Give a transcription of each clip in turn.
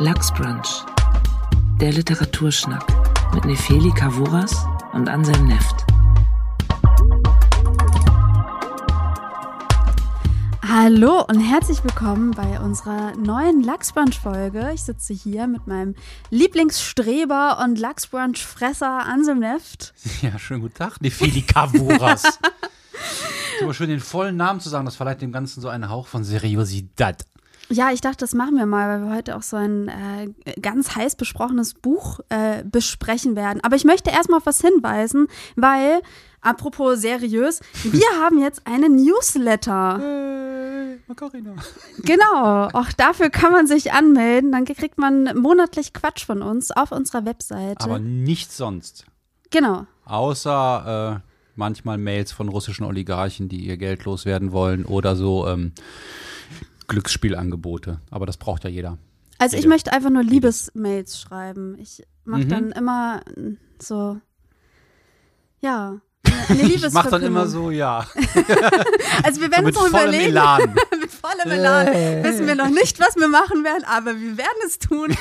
Lachsbrunch, der Literaturschnack mit Nefeli Kavuras und Anselm Neft. Hallo und herzlich willkommen bei unserer neuen Lachsbrunch-Folge. Ich sitze hier mit meinem Lieblingsstreber und Lachsbrunch-Fresser Anselm Neft. Ja, schönen guten Tag, Nefeli Kavuras. immer schön, den vollen Namen zu sagen, das verleiht dem Ganzen so einen Hauch von Seriosität. Ja, ich dachte, das machen wir mal, weil wir heute auch so ein äh, ganz heiß besprochenes Buch äh, besprechen werden. Aber ich möchte erstmal auf was hinweisen, weil, apropos seriös, wir haben jetzt einen Newsletter. Hey, Macarena. Genau, auch dafür kann man sich anmelden. Dann kriegt man monatlich Quatsch von uns auf unserer Webseite. Aber nichts sonst. genau. Außer äh, manchmal Mails von russischen Oligarchen, die ihr Geld loswerden wollen oder so ähm, Glücksspielangebote. Aber das braucht ja jeder. Also ich Jede. möchte einfach nur Liebesmails schreiben. Ich mache Mhm. dann immer mm, so, ja, eine Ich mach dann immer Liebesverkündung. so, ja. Also wir So werden mit uns noch vollem überlegen, Elan. mit vollem Elan, wissen wir noch nicht, was wir machen werden, aber wir werden es tun.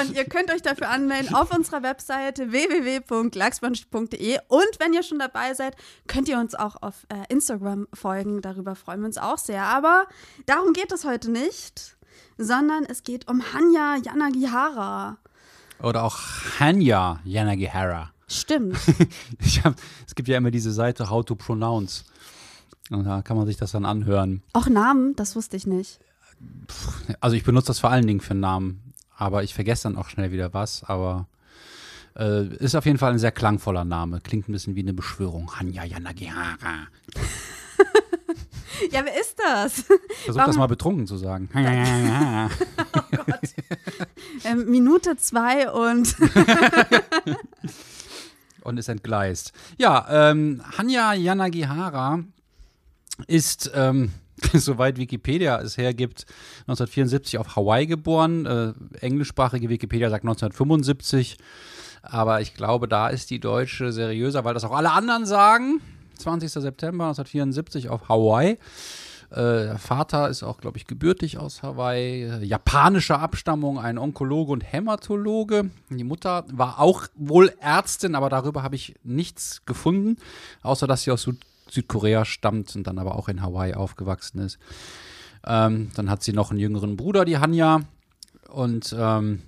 und ihr könnt euch dafür anmelden auf unserer Webseite www.lachsbrunch.de und wenn ihr schon dabei seid, könnt ihr uns auch auf äh, Instagram folgen, darüber freuen wir uns auch sehr. Aber darum geht es heute nicht, sondern es geht um Hanya Yanagihara. Oder auch Hanya Yanagihara. Stimmt. Hab, es gibt ja immer diese Seite How to Pronounce. Und da kann man sich das dann anhören. Auch Namen, das wusste ich nicht. Also ich benutze das vor allen Dingen für Namen, aber ich vergesse dann auch schnell wieder was. Aber äh, ist auf jeden Fall ein sehr klangvoller Name. Klingt ein bisschen wie eine Beschwörung. Hanya Yanagihara. Ja, wer ist das? Versuch das Warum- mal betrunken zu sagen. Hanya Yanagihara. Ähm, Minute zwei und und ist entgleist. Ja, ähm, Hanya Yanagihara ist, ähm, soweit Wikipedia es hergibt, 1974 auf Hawaii geboren. Äh, englischsprachige Wikipedia sagt 1975. Aber ich glaube, da ist die deutsche seriöser, weil das auch alle anderen sagen. 20. September 1974 auf Hawaii. Äh, der Vater ist auch, glaube ich, gebürtig aus Hawaii, äh, japanischer Abstammung, ein Onkologe und Hämatologe. Die Mutter war auch wohl Ärztin, aber darüber habe ich nichts gefunden, außer dass sie aus Süd Südkorea stammt und dann aber auch in Hawaii aufgewachsen ist. Ähm, dann hat sie noch einen jüngeren Bruder, die Hanya, und ähm,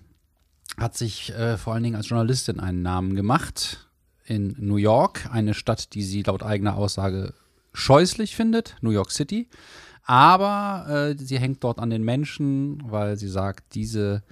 hat sich äh, vor allen Dingen als Journalistin einen Namen gemacht in New York, eine Stadt, die sie laut eigener Aussage scheußlich findet, New York City. Aber äh, sie hängt dort an den Menschen, weil sie sagt, diese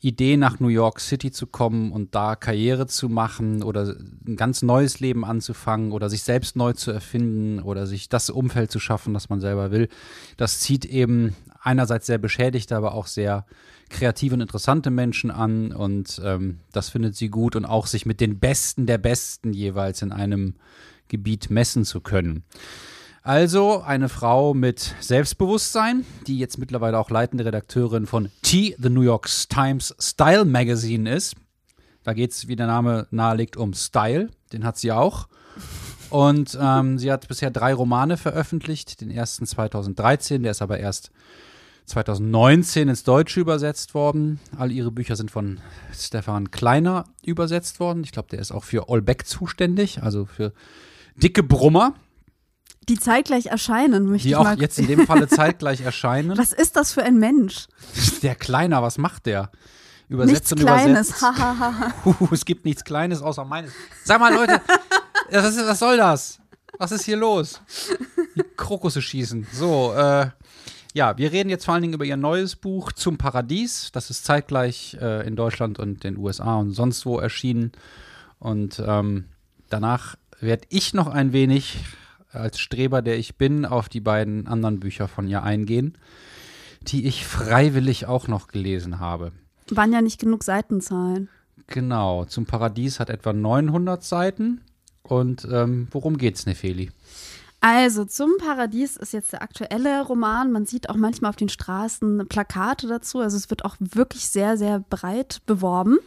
Idee nach New York City zu kommen und da Karriere zu machen oder ein ganz neues Leben anzufangen oder sich selbst neu zu erfinden oder sich das Umfeld zu schaffen, das man selber will, das zieht eben einerseits sehr beschädigte, aber auch sehr kreative und interessante Menschen an und ähm, das findet sie gut und auch sich mit den Besten der Besten jeweils in einem Gebiet messen zu können. Also eine Frau mit Selbstbewusstsein, die jetzt mittlerweile auch leitende Redakteurin von T, The New York Times Style Magazine ist. Da geht es, wie der Name nahelegt, um Style. Den hat sie auch. Und ähm, sie hat bisher drei Romane veröffentlicht. Den ersten 2013, der ist aber erst 2019 ins Deutsche übersetzt worden. All ihre Bücher sind von Stefan Kleiner übersetzt worden. Ich glaube, der ist auch für Olbeck zuständig, also für dicke Brummer, die zeitgleich erscheinen, möchte die ich auch mal. jetzt in dem Falle zeitgleich erscheinen. Was ist das für ein Mensch? Der Kleiner, was macht der? Übersetzt Nichts und Kleines. übersetzt. Hahaha. Es gibt nichts Kleines außer meines. Sag mal, Leute, was, ist, was soll das? Was ist hier los? Die Krokusse schießen. So, äh, ja, wir reden jetzt vor allen Dingen über ihr neues Buch Zum Paradies. Das ist zeitgleich äh, in Deutschland und den USA und sonst wo erschienen. Und ähm, danach werde ich noch ein wenig als Streber, der ich bin, auf die beiden anderen Bücher von ihr eingehen, die ich freiwillig auch noch gelesen habe. Waren ja nicht genug Seitenzahlen. Genau, zum Paradies hat etwa 900 Seiten. Und ähm, worum geht's, Nefeli? Also, zum Paradies ist jetzt der aktuelle Roman. Man sieht auch manchmal auf den Straßen Plakate dazu. Also, es wird auch wirklich sehr, sehr breit beworben.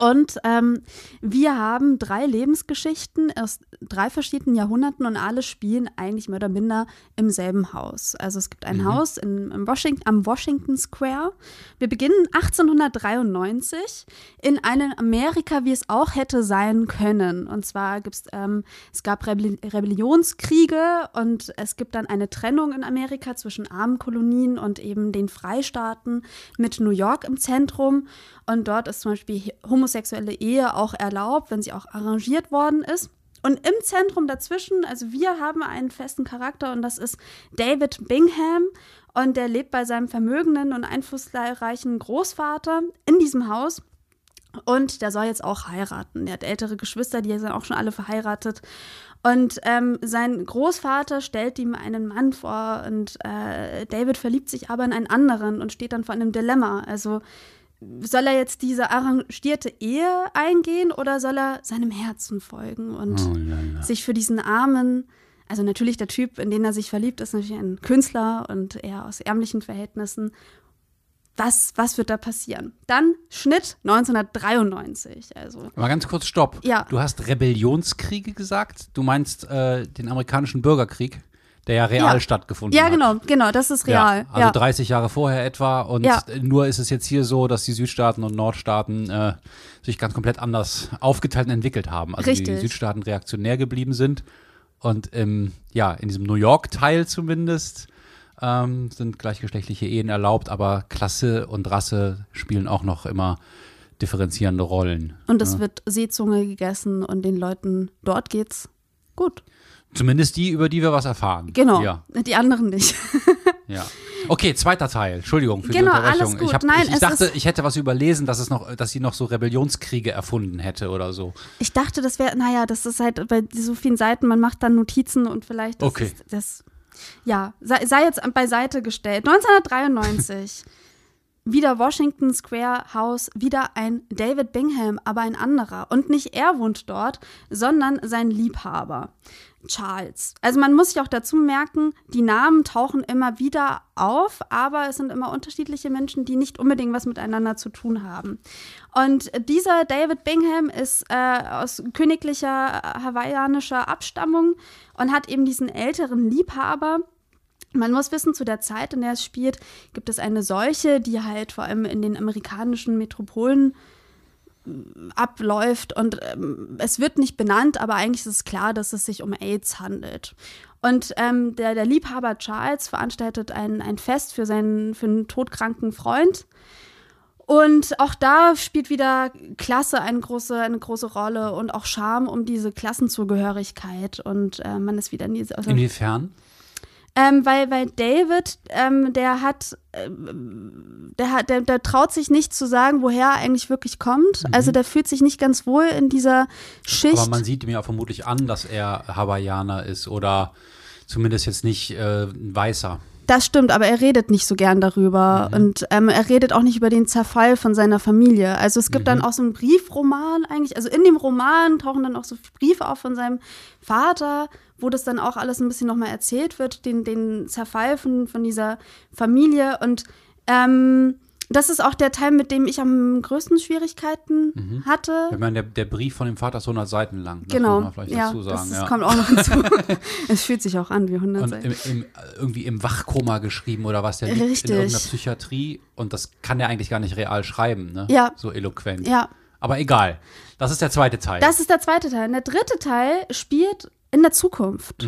Und ähm, wir haben drei Lebensgeschichten aus drei verschiedenen Jahrhunderten und alle spielen eigentlich mehr oder minder im selben Haus. Also es gibt ein Mhm. Haus in, im Washington, am Washington Square. Wir beginnen 1893 in einem Amerika, wie es auch hätte sein können. Und zwar gibt's, ähm, es gab Rebelli Rebellionskriege und es gibt dann eine Trennung in Amerika zwischen armen Kolonien und eben den Freistaaten mit New York im Zentrum. Und dort ist zum Beispiel homosexuelle Ehe auch erlaubt, wenn sie auch arrangiert worden ist. Und im Zentrum dazwischen, also wir haben einen festen Charakter und das ist David Bingham. Und der lebt bei seinem vermögenden und einflussreichen Großvater in diesem Haus. Und der soll jetzt auch heiraten. Der hat ältere Geschwister, die sind auch schon alle verheiratet. Und ähm, sein Großvater stellt ihm einen Mann vor und äh, David verliebt sich aber in einen anderen und steht dann vor einem Dilemma. Also soll er jetzt diese arrangierte Ehe eingehen oder soll er seinem Herzen folgen und Oh, ja, ja. sich für diesen armen, also natürlich der Typ, in den er sich verliebt, ist natürlich ein Künstler und eher aus ärmlichen Verhältnissen. Was, was wird da passieren? Dann Schnitt 1993. Also Mal ganz kurz, stopp. Ja. Du hast Rebellionskriege gesagt. Du meinst äh, den amerikanischen Bürgerkrieg, der ja real Ja. stattgefunden ja, hat. genau, genau, das ist real. Ja, also Ja, 30 Jahre vorher etwa. Und Ja. nur ist es jetzt hier so, dass die Südstaaten und Nordstaaten äh, sich ganz komplett anders aufgeteilt und entwickelt haben. Also die Richtig. Südstaaten reaktionär geblieben sind. Und im, ja, in diesem New York-Teil zumindest ähm, sind gleichgeschlechtliche Ehen erlaubt, aber Klasse und Rasse spielen auch noch immer differenzierende Rollen. und es wird Seezunge gegessen und den Leuten dort geht's gut. Zumindest die, über die wir was erfahren. Genau. Ja, Die anderen nicht. ja. Okay, zweiter Teil. Entschuldigung für Genau, die Unterbrechung. alles gut. Ich, hab, Nein, ich, ich dachte, ich hätte was überlesen, dass es noch, dass sie noch so Rebellionskriege erfunden hätte oder so. Ich dachte, das wäre, naja, das ist halt bei so vielen Seiten, man macht dann Notizen und vielleicht das Okay. ist das. Ja, sei, sei jetzt beiseite gestellt. 1993. wieder Washington Square House, wieder ein David Bingham, aber ein anderer. Und nicht er wohnt dort, sondern sein Liebhaber, Charles. Also man muss sich auch dazu merken, die Namen tauchen immer wieder auf, aber es sind immer unterschiedliche Menschen, die nicht unbedingt was miteinander zu tun haben. Und dieser David Bingham ist äh, aus königlicher hawaiianischer Abstammung und hat eben diesen älteren Liebhaber. Man muss wissen, zu der Zeit, in der es spielt, gibt es eine Seuche, die halt vor allem in den amerikanischen Metropolen ähm, abläuft und ähm, es wird nicht benannt, aber eigentlich ist es klar, dass es sich um AIDS handelt. Und ähm, der, der Liebhaber Charles veranstaltet ein, ein Fest für seinen, für einen todkranken Freund. Und auch da spielt wieder Klasse eine große, eine große Rolle und auch Charme um diese Klassenzugehörigkeit. Und äh, man ist wieder in diese. Also, Inwiefern? Ähm, weil, weil David, ähm, der hat, ähm, der hat, der, der traut sich nicht zu sagen, woher er eigentlich wirklich kommt. Also der fühlt sich nicht ganz wohl in dieser Schicht. Aber man sieht ihm ja vermutlich an, dass er Hawaiianer ist oder zumindest jetzt nicht äh, ein Weißer. Das stimmt, aber er redet nicht so gern darüber. Und ähm, er redet auch nicht über den Zerfall von seiner Familie. Also es gibt dann auch so einen Briefroman eigentlich. Also in dem Roman tauchen dann auch so Briefe auf von seinem Vater, wo das dann auch alles ein bisschen nochmal erzählt wird, den, den Zerfall von, von dieser Familie. Und ähm, das ist auch der Teil, mit dem ich am größten Schwierigkeiten hatte. Ich meine, der, der Brief von dem Vater ist 100 Seiten lang. Das Genau, man vielleicht ja, dazu sagen. das, das ja. kommt auch noch hinzu. es fühlt sich auch an wie 100 Und Seiten. im, im, irgendwie im Wachkoma geschrieben oder was, der liegt Richtig. in irgendeiner Psychiatrie und das kann er eigentlich gar nicht real schreiben, ne? Ja. So eloquent. Ja, Aber egal. Das ist der zweite Teil. Das ist der zweite Teil. Und der dritte Teil spielt in der Zukunft.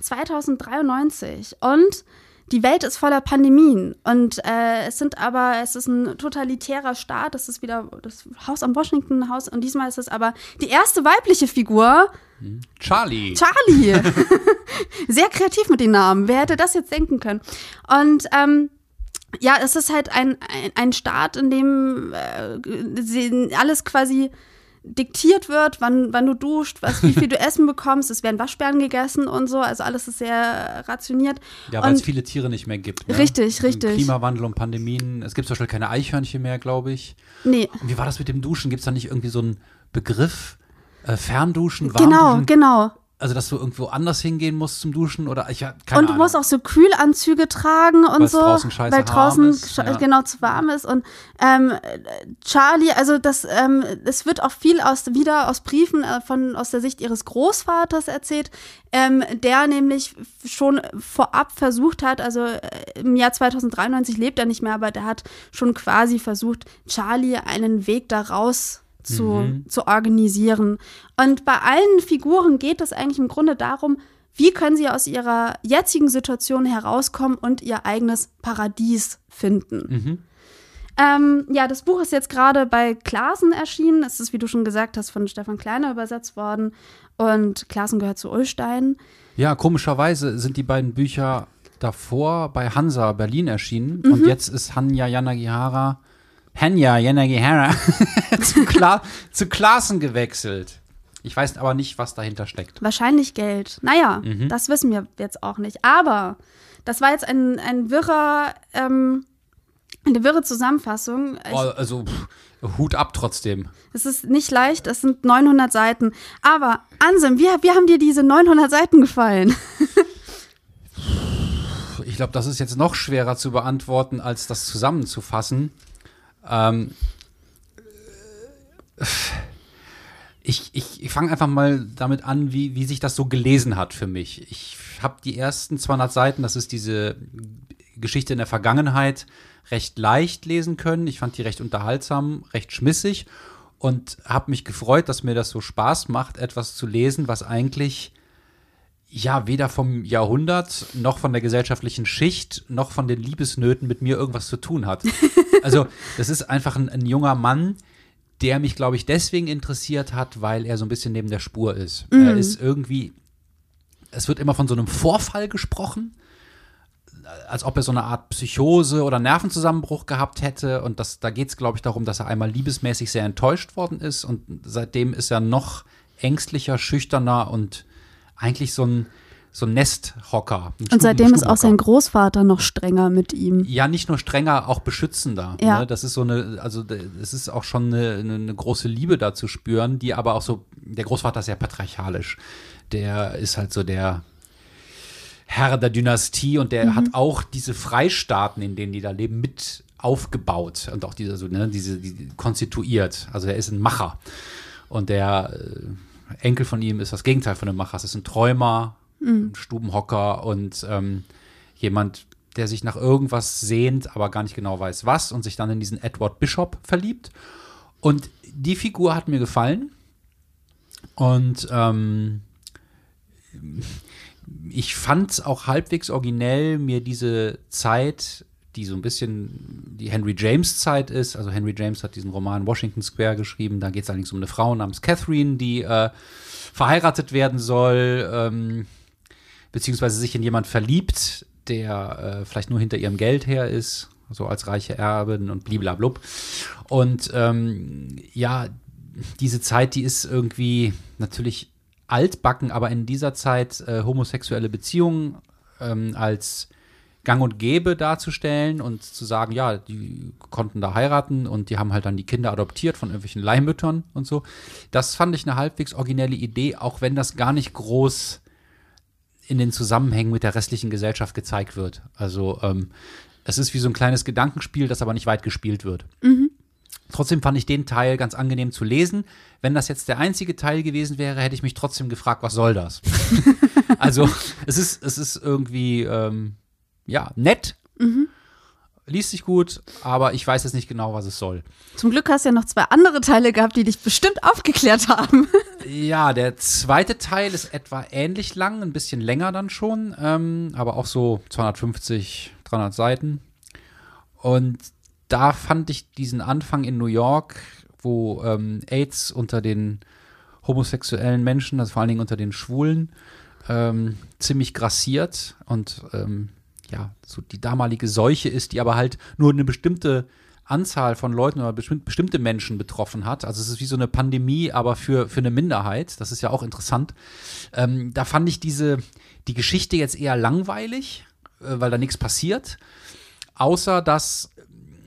2093. Und die Welt ist voller Pandemien. Und äh, es sind aber, es ist ein totalitärer Staat. Das ist wieder das Haus am Washington Haus. Und diesmal ist es aber die erste weibliche Figur, Charlie. Charlie. Sehr kreativ mit den Namen. Wer hätte das jetzt denken können? Und ähm, ja, es ist halt ein, ein, ein Staat, in dem äh, sie- alles quasi diktiert wird, wann, wann du duscht, was, wie viel du Essen bekommst. Es werden Waschbären gegessen und so. Also alles ist sehr rationiert. ja, weil es viele Tiere nicht mehr gibt. Ne? Richtig, richtig. Klimawandel und Pandemien. Es gibt zum Beispiel keine Eichhörnchen mehr, glaube ich. nee, Und wie war das mit dem Duschen? Gibt es da nicht irgendwie so einen Begriff? Äh, Fernduschen, genau, Warmduschen? genau. Also dass du irgendwo anders hingehen musst zum Duschen oder ich keine Und du Ahnung. musst auch so Kühlanzüge tragen und so, draußen weil draußen ist, ja. genau zu warm ist. Und ähm, Charlie, also das, ähm, es wird auch viel aus wieder aus Briefen äh, von aus der Sicht ihres Großvaters erzählt, ähm, der nämlich schon vorab versucht hat, also äh, im Jahr 2093 lebt er nicht mehr, aber der hat schon quasi versucht, Charlie einen Weg da raus zu, Mhm. zu organisieren. Und bei allen Figuren geht es eigentlich im Grunde darum, wie können sie aus ihrer jetzigen Situation herauskommen und ihr eigenes Paradies finden. Mhm. Ähm, ja, das Buch ist jetzt gerade bei Klaassen erschienen. Es ist, wie du schon gesagt hast, von Stefan Kleiner übersetzt worden. Und Klaassen gehört zu Ulstein. Ja, komischerweise sind die beiden Bücher davor bei Hansa Berlin erschienen Mhm. und jetzt ist Hanya Yanagihara, Hanya Yanagihara zu, Kla zu Klassen gewechselt. Ich weiß aber nicht, was dahinter steckt. Wahrscheinlich Geld. Naja, Mhm. das wissen wir jetzt auch nicht. Aber das war jetzt ein, ein wirrer, ähm, eine wirre Zusammenfassung. Ich, Oh, also pff, Hut ab trotzdem. Es ist nicht leicht, es sind 900 Seiten. Aber Ansem, wie, wie haben dir diese 900 Seiten gefallen? Ich glaube, das ist jetzt noch schwerer zu beantworten, als das zusammenzufassen. Ähm, ich ich, ich fange einfach mal damit an, wie, wie sich das so gelesen hat für mich. Ich habe die ersten 200 Seiten, das ist diese Geschichte in der Vergangenheit, recht leicht lesen können. Ich fand die recht unterhaltsam, recht schmissig und habe mich gefreut, dass mir das so Spaß macht, etwas zu lesen, was eigentlich ja, weder vom Jahrhundert noch von der gesellschaftlichen Schicht noch von den Liebesnöten mit mir irgendwas zu tun hat. Also, das ist einfach ein, ein junger Mann, der mich, glaube ich, deswegen interessiert hat, weil er so ein bisschen neben der Spur ist. Er ist irgendwie, es wird immer von so einem Vorfall gesprochen, als ob er so eine Art Psychose oder Nervenzusammenbruch gehabt hätte. Und das, da geht es, glaube ich, darum, dass er einmal liebesmäßig sehr enttäuscht worden ist. Und seitdem ist er noch ängstlicher, schüchterner und eigentlich so ein, so ein Nesthocker. ein Und seitdem ist auch sein. Großvater noch strenger mit ihm. Ja, nicht nur strenger, auch beschützender. Ja. Ne? Das ist so eine, also es ist auch schon eine, eine, große Liebe da zu spüren, die aber auch so, der Großvater ist sehr patriarchalisch. Der ist halt so der Herr der Dynastie und der hat auch diese Freistaaten, in denen die da leben, mit aufgebaut und auch diese, so, ne, diese, die, konstituiert. Also er ist ein Macher. Und der äh, Enkel von ihm ist das Gegenteil von einem Macher. Es ist ein Träumer, ein Stubenhocker und ähm, jemand, der sich nach irgendwas sehnt, aber gar nicht genau weiß was und sich dann in diesen Edward Bishop verliebt. Und die Figur hat mir gefallen. Und ähm, ich fand es auch halbwegs originell, mir diese Zeit, die so ein bisschen die Henry James Zeit ist, also Henry James hat diesen Roman Washington Square geschrieben, da geht es allerdings um eine Frau namens Catherine, die äh, verheiratet werden soll, ähm, beziehungsweise sich in jemand verliebt, der äh, vielleicht nur hinter ihrem Geld her ist, so als reiche Erbin und bliblablub. Und ähm, ja, diese Zeit, die ist irgendwie natürlich altbacken, aber in dieser Zeit äh, homosexuelle Beziehungen ähm, als gang und gäbe darzustellen und zu sagen, ja, die konnten da heiraten und die haben halt dann die Kinder adoptiert von irgendwelchen Leihmüttern und so. Das fand ich eine halbwegs originelle Idee, auch wenn das gar nicht groß in den Zusammenhängen mit der restlichen Gesellschaft gezeigt wird. Also ähm, es ist wie so ein kleines Gedankenspiel, das aber nicht weit gespielt wird. Trotzdem fand ich den Teil ganz angenehm zu lesen. Wenn das jetzt der einzige Teil gewesen wäre, hätte ich mich trotzdem gefragt, was soll das? also es ist, es ist irgendwie ähm, ja nett, liest sich gut, aber ich weiß jetzt nicht genau, was es soll. Zum Glück hast du ja noch zwei andere Teile gehabt, die dich bestimmt aufgeklärt haben. Ja, der zweite Teil ist etwa ähnlich lang, ein bisschen länger dann schon, ähm, aber auch so 250, 300 Seiten. Und da fand ich diesen Anfang in New York, wo ähm, AIDS unter den homosexuellen Menschen, also vor allen Dingen unter den Schwulen, ähm, ziemlich grassiert und ähm, ja, so die damalige Seuche ist, die aber halt nur eine bestimmte Anzahl von Leuten oder bestimmt, bestimmte Menschen betroffen hat. Also es ist wie so eine Pandemie, aber für, für eine Minderheit. Das ist ja auch interessant. Ähm, da fand ich diese, die Geschichte jetzt eher langweilig, äh, weil da nichts passiert. Außer dass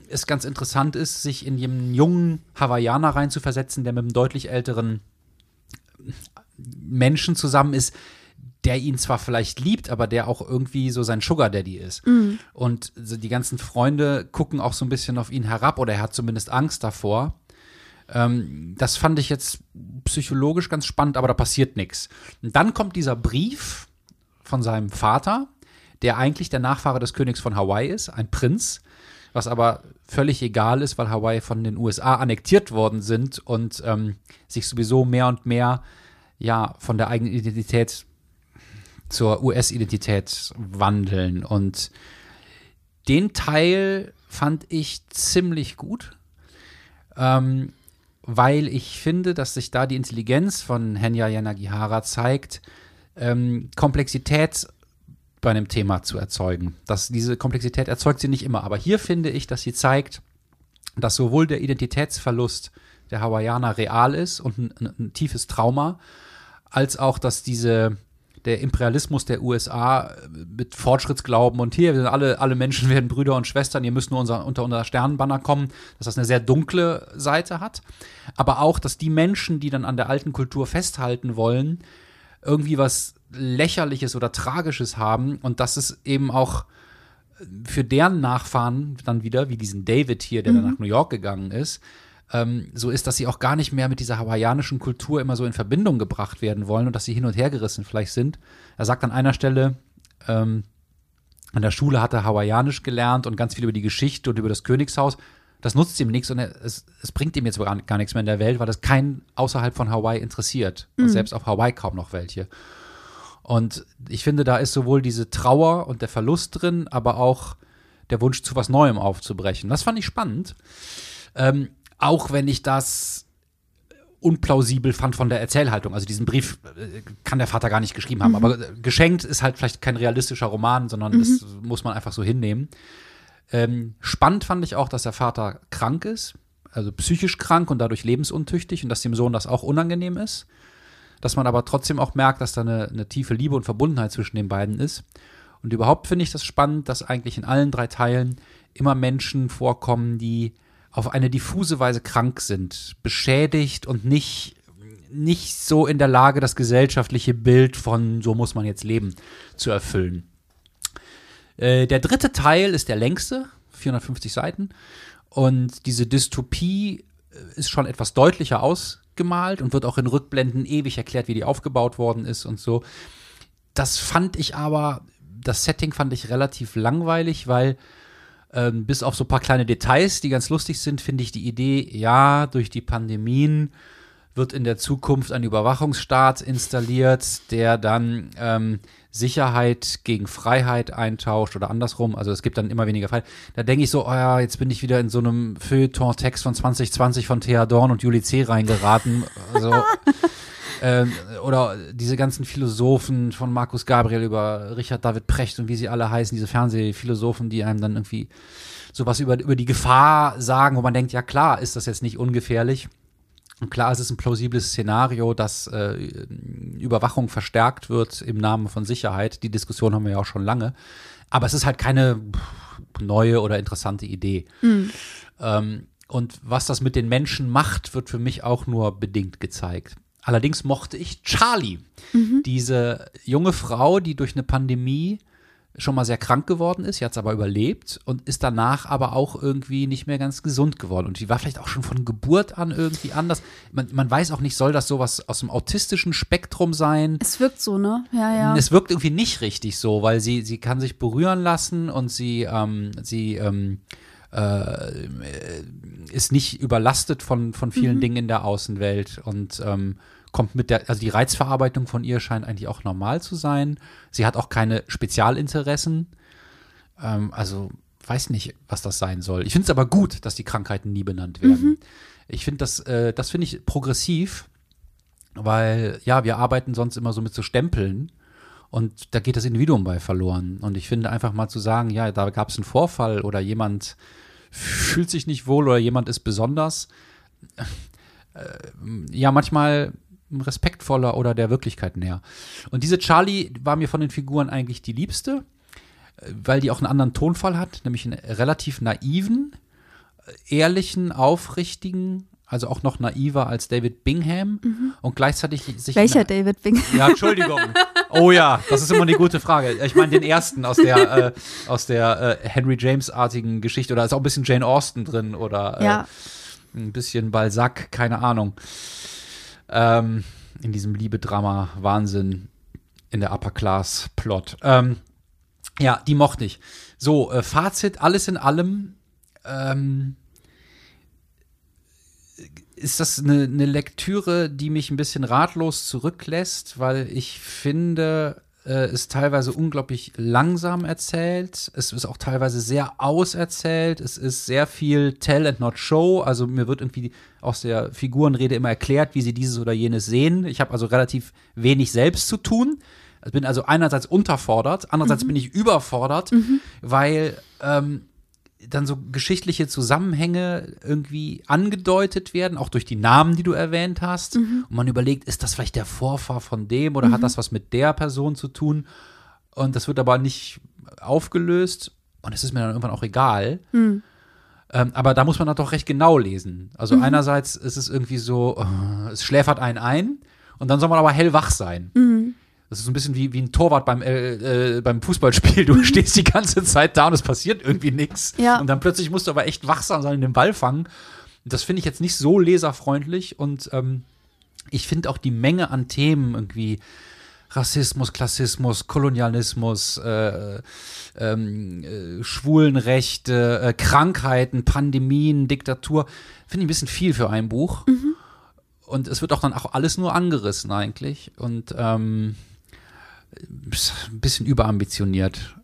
es ganz interessant ist, sich in einen jungen Hawaiianer reinzuversetzen, der mit einem deutlich älteren Menschen zusammen ist, der ihn zwar vielleicht liebt, aber der auch irgendwie so sein Sugar Daddy ist. Und so die ganzen Freunde gucken auch so ein bisschen auf ihn herab oder er hat zumindest Angst davor. Ähm, das fand ich jetzt psychologisch ganz spannend, aber da passiert nichts. Und dann kommt dieser Brief von seinem Vater, der eigentlich der Nachfahre des Königs von Hawaii ist, ein Prinz, was aber völlig egal ist, weil Hawaii von den USA annektiert worden sind und ähm, sich sowieso mehr und mehr ja von der eigenen Identität zur US-Identität wandeln. Und den Teil fand ich ziemlich gut, ähm, weil ich finde, dass sich da die Intelligenz von Henya Yanagihara zeigt, ähm, Komplexität bei einem Thema zu erzeugen. Das, diese Komplexität erzeugt sie nicht immer. Aber hier finde ich, dass sie zeigt, dass sowohl der Identitätsverlust der Hawaiianer real ist und ein, ein tiefes Trauma, als auch, dass diese der Imperialismus der USA mit Fortschrittsglauben und hier, wir sind alle, alle Menschen werden Brüder und Schwestern, ihr müsst nur unser, unter unser Sternenbanner kommen, dass das eine sehr dunkle Seite hat. Aber auch, dass die Menschen, die dann an der alten Kultur festhalten wollen, irgendwie was Lächerliches oder Tragisches haben und dass es eben auch für deren Nachfahren dann wieder, wie diesen David hier, der dann nach New York gegangen ist, ähm, so ist, dass sie auch gar nicht mehr mit dieser hawaiianischen Kultur immer so in Verbindung gebracht werden wollen und dass sie hin und her gerissen vielleicht sind. Er sagt an einer Stelle, ähm, an der Schule hat er hawaiianisch gelernt und ganz viel über die Geschichte und über das Königshaus. Das nutzt ihm nichts und er, es, es, bringt ihm jetzt gar, gar, nichts mehr in der Welt, weil das keinen außerhalb von Hawaii interessiert. Und selbst auf Hawaii kaum noch welche. Und ich finde, da ist sowohl diese Trauer und der Verlust drin, aber auch der Wunsch, zu was Neuem aufzubrechen. Das fand ich spannend. Ähm, auch wenn ich das unplausibel fand von der Erzählhaltung. Also diesen Brief äh, kann der Vater gar nicht geschrieben haben. Mhm. Aber äh, geschenkt ist halt vielleicht kein realistischer Roman, sondern mhm. das muss man einfach so hinnehmen. Ähm, spannend fand ich auch, dass der Vater krank ist, also psychisch krank und dadurch lebensuntüchtig und dass dem Sohn das auch unangenehm ist. Dass man aber trotzdem auch merkt, dass da eine, eine tiefe Liebe und Verbundenheit zwischen den beiden ist. Und überhaupt finde ich das spannend, dass eigentlich in allen drei Teilen immer Menschen vorkommen, die auf eine diffuse Weise krank sind, beschädigt und nicht, nicht so in der Lage, das gesellschaftliche Bild von so muss man jetzt leben zu erfüllen. Äh, der dritte Teil ist der längste, 450 Seiten. Und diese Dystopie äh, ist schon etwas deutlicher ausgemalt und wird auch in Rückblenden ewig erklärt, wie die aufgebaut worden ist und so. Das fand ich aber, das Setting fand ich relativ langweilig, weil ähm, bis auf so ein paar kleine Details, die ganz lustig sind, finde ich die Idee, ja, durch die Pandemien wird in der Zukunft ein Überwachungsstaat installiert, der dann ähm, Sicherheit gegen Freiheit eintauscht oder andersrum. Also es gibt dann immer weniger Freiheit. Da denke ich so, oh ja, jetzt bin ich wieder in so einem Feuilleton-Text von 2020 von Thea Dorn und Juli C. reingeraten. Also, ähm, oder diese ganzen Philosophen von Markus Gabriel über Richard David Precht und wie sie alle heißen, diese Fernsehphilosophen, die einem dann irgendwie sowas über, über die Gefahr sagen, wo man denkt, ja klar, ist das jetzt nicht ungefährlich. Und klar, es ist ein plausibles Szenario, dass äh, Überwachung verstärkt wird im Namen von Sicherheit. Die Diskussion haben wir ja auch schon lange. Aber es ist halt keine neue oder interessante Idee. Mhm. Ähm, und was das mit den Menschen macht, wird für mich auch nur bedingt gezeigt. Allerdings mochte ich Charlie, mhm. diese junge Frau, die durch eine Pandemie schon mal sehr krank geworden ist, sie hat es aber überlebt und ist danach aber auch irgendwie nicht mehr ganz gesund geworden. Und die war vielleicht auch schon von Geburt an irgendwie anders. Man, man weiß auch nicht, soll das sowas aus dem autistischen Spektrum sein? Es wirkt so, ne? Ja, ja. Es wirkt irgendwie nicht richtig so, weil sie, sie kann sich berühren lassen und sie, ähm, sie ähm, äh, ist nicht überlastet von, von vielen mhm. Dingen in der Außenwelt und ähm, kommt mit der, also die Reizverarbeitung von ihr scheint eigentlich auch normal zu sein. Sie hat auch keine Spezialinteressen. Ähm, also weiß nicht, was das sein soll. Ich finde es aber gut, dass die Krankheiten nie benannt werden. Mhm. Ich finde das, äh, das finde ich progressiv, weil ja, wir arbeiten sonst immer so mit so Stempeln und da geht das Individuum bei verloren. Und ich finde einfach mal zu sagen, ja, da gab es einen Vorfall oder jemand fühlt sich nicht wohl oder jemand ist besonders. Äh, ja, manchmal respektvoller oder der Wirklichkeit näher. Und diese Charlie war mir von den Figuren eigentlich die liebste, weil die auch einen anderen Tonfall hat, nämlich einen relativ naiven, ehrlichen, aufrichtigen, also auch noch naiver als David Bingham und gleichzeitig sich. Mhm. Welcher David Bing? Ja, Entschuldigung. Oh ja, das ist immer eine gute Frage. Ich meine den ersten aus der, äh, aus der äh, Henry James-artigen Geschichte. Oder ist auch ein bisschen Jane Austen drin oder äh, Ja. ein bisschen Balzac, keine Ahnung. Ähm, in diesem Liebe-Drama, Wahnsinn in der Upper Class Plot. Ähm, ja, die mochte ich. So, äh, Fazit, alles in allem. Ähm, ist das eine, eine Lektüre, die mich ein bisschen ratlos zurücklässt, weil ich finde, äh, es teilweise unglaublich langsam erzählt. Es ist auch teilweise sehr auserzählt. Es ist sehr viel Tell and not Show. Also mir wird irgendwie aus der Figurenrede immer erklärt, wie sie dieses oder jenes sehen. Ich habe also relativ wenig selbst zu tun. Ich bin also einerseits unterfordert, andererseits bin ich überfordert, weil ähm, dann so geschichtliche Zusammenhänge irgendwie angedeutet werden, auch durch die Namen, die du erwähnt hast. Und man überlegt, ist das vielleicht der Vorfahr von dem oder hat das was mit der Person zu tun? Und das wird aber nicht aufgelöst. Und es ist mir dann irgendwann auch egal. Ähm, aber da muss man dann doch recht genau lesen. Also einerseits ist es irgendwie so, äh, es schläfert einen ein und dann soll man aber hellwach sein. Das ist so ein bisschen wie, wie ein Torwart beim, äh, äh, beim Fußballspiel. Du stehst die ganze Zeit da und es passiert irgendwie nichts. Ja. Und dann plötzlich musst du aber echt wachsam sein und den Ball fangen. Das finde ich jetzt nicht so leserfreundlich. Und ähm, ich finde auch die Menge an Themen irgendwie Rassismus, Klassismus, Kolonialismus, äh, ähm, äh, Schwulenrechte, äh, Krankheiten, Pandemien, Diktatur, finde ich ein bisschen viel für ein Buch. Und es wird auch dann auch alles nur angerissen eigentlich. Und ähm, ein bisschen überambitioniert.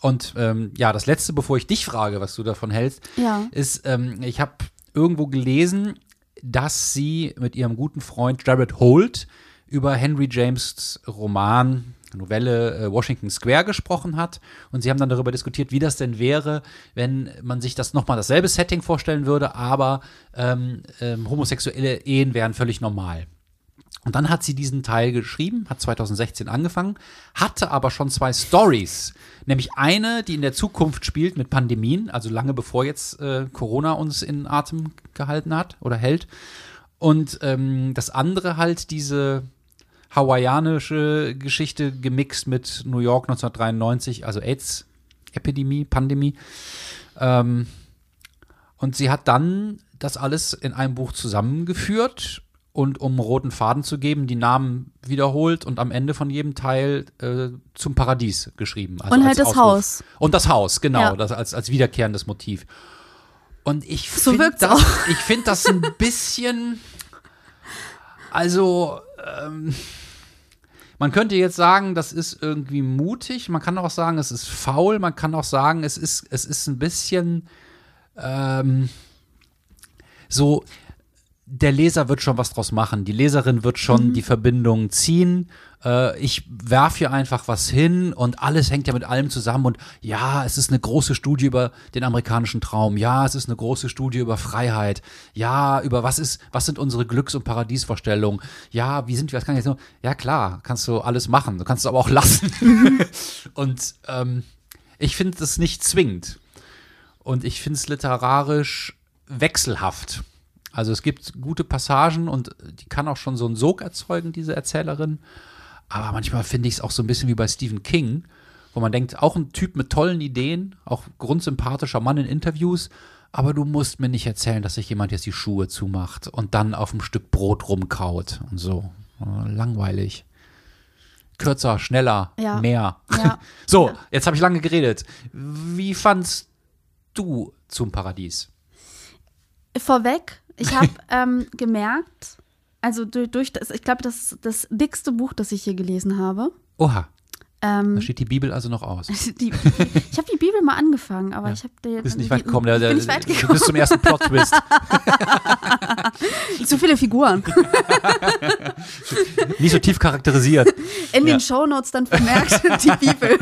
Und ähm, ja, das letzte, bevor ich dich frage, was du davon hältst, Ja. ist, ähm, ich habe irgendwo gelesen, dass sie mit ihrem guten Freund Jared Holt über Henry James Roman, Novelle äh, Washington Square gesprochen hat. Und sie haben dann darüber diskutiert, wie das denn wäre, wenn man sich das nochmal dasselbe Setting vorstellen würde, aber ähm, ähm, homosexuelle Ehen wären völlig normal. Und dann hat sie diesen Teil geschrieben, hat 2016 angefangen, hatte aber schon zwei Stories. Nämlich eine, die in der Zukunft spielt mit Pandemien, also lange bevor jetzt äh, Corona uns in Atem gehalten hat oder hält. Und ähm, das andere halt diese hawaiianische Geschichte gemixt mit New York 1993, also AIDS-Epidemie, Pandemie. Ähm, und sie hat dann das alles in einem Buch zusammengeführt und um roten Faden zu geben, die Namen wiederholt und am Ende von jedem Teil äh, zum Paradies geschrieben. Also Und halt das Ausruf. Haus. Und das Haus, genau, Ja. das als, als wiederkehrendes Motiv. Und ich So finde das, ich finde das ein bisschen, also ähm, man könnte jetzt sagen, das ist irgendwie mutig. Man kann auch sagen, es ist faul. Man kann auch sagen, es ist, es ist ein bisschen ähm, so. Der Leser wird schon was draus machen. Die Leserin wird schon die Verbindung ziehen. Äh, ich werfe hier einfach was hin und alles hängt ja mit allem zusammen. Und ja, es ist eine große Studie über den amerikanischen Traum. Ja, es ist eine große Studie über Freiheit. Ja, über was ist, was sind unsere Glücks- und Paradiesvorstellungen? Ja, wie sind wir? Was kann ich jetzt noch? Ja, klar, kannst du alles machen. Du kannst es aber auch lassen. und ähm, ich finde das nicht zwingend. Und ich finde es literarisch wechselhaft. Also es gibt gute Passagen und die kann auch schon so einen Sog erzeugen, diese Erzählerin. Aber manchmal finde ich es auch so ein bisschen wie bei Stephen King, wo man denkt, auch ein Typ mit tollen Ideen, auch grundsympathischer Mann in Interviews, aber du musst mir nicht erzählen, dass sich jemand jetzt die Schuhe zumacht und dann auf ein Stück Brot rumkaut und so. Äh, Langweilig. Kürzer, schneller, Ja. mehr. Ja. So, Ja. jetzt habe ich lange geredet. Wie fandst du zum Paradies? Vorweg, ich habe ähm, gemerkt, also durch, durch das, ich glaube, das ist das dickste Buch, das ich hier gelesen habe. Oha, Ähm, da steht die Bibel also noch aus. die, die, ich habe die Bibel mal angefangen, aber ich habe die. Bist nicht weit gekommen. Bin nicht weit du gekommen. bist zum ersten Plot-Twist. Zu viele Figuren. nicht so tief charakterisiert. In Ja. den Shownotes dann vermerkt die Bibel.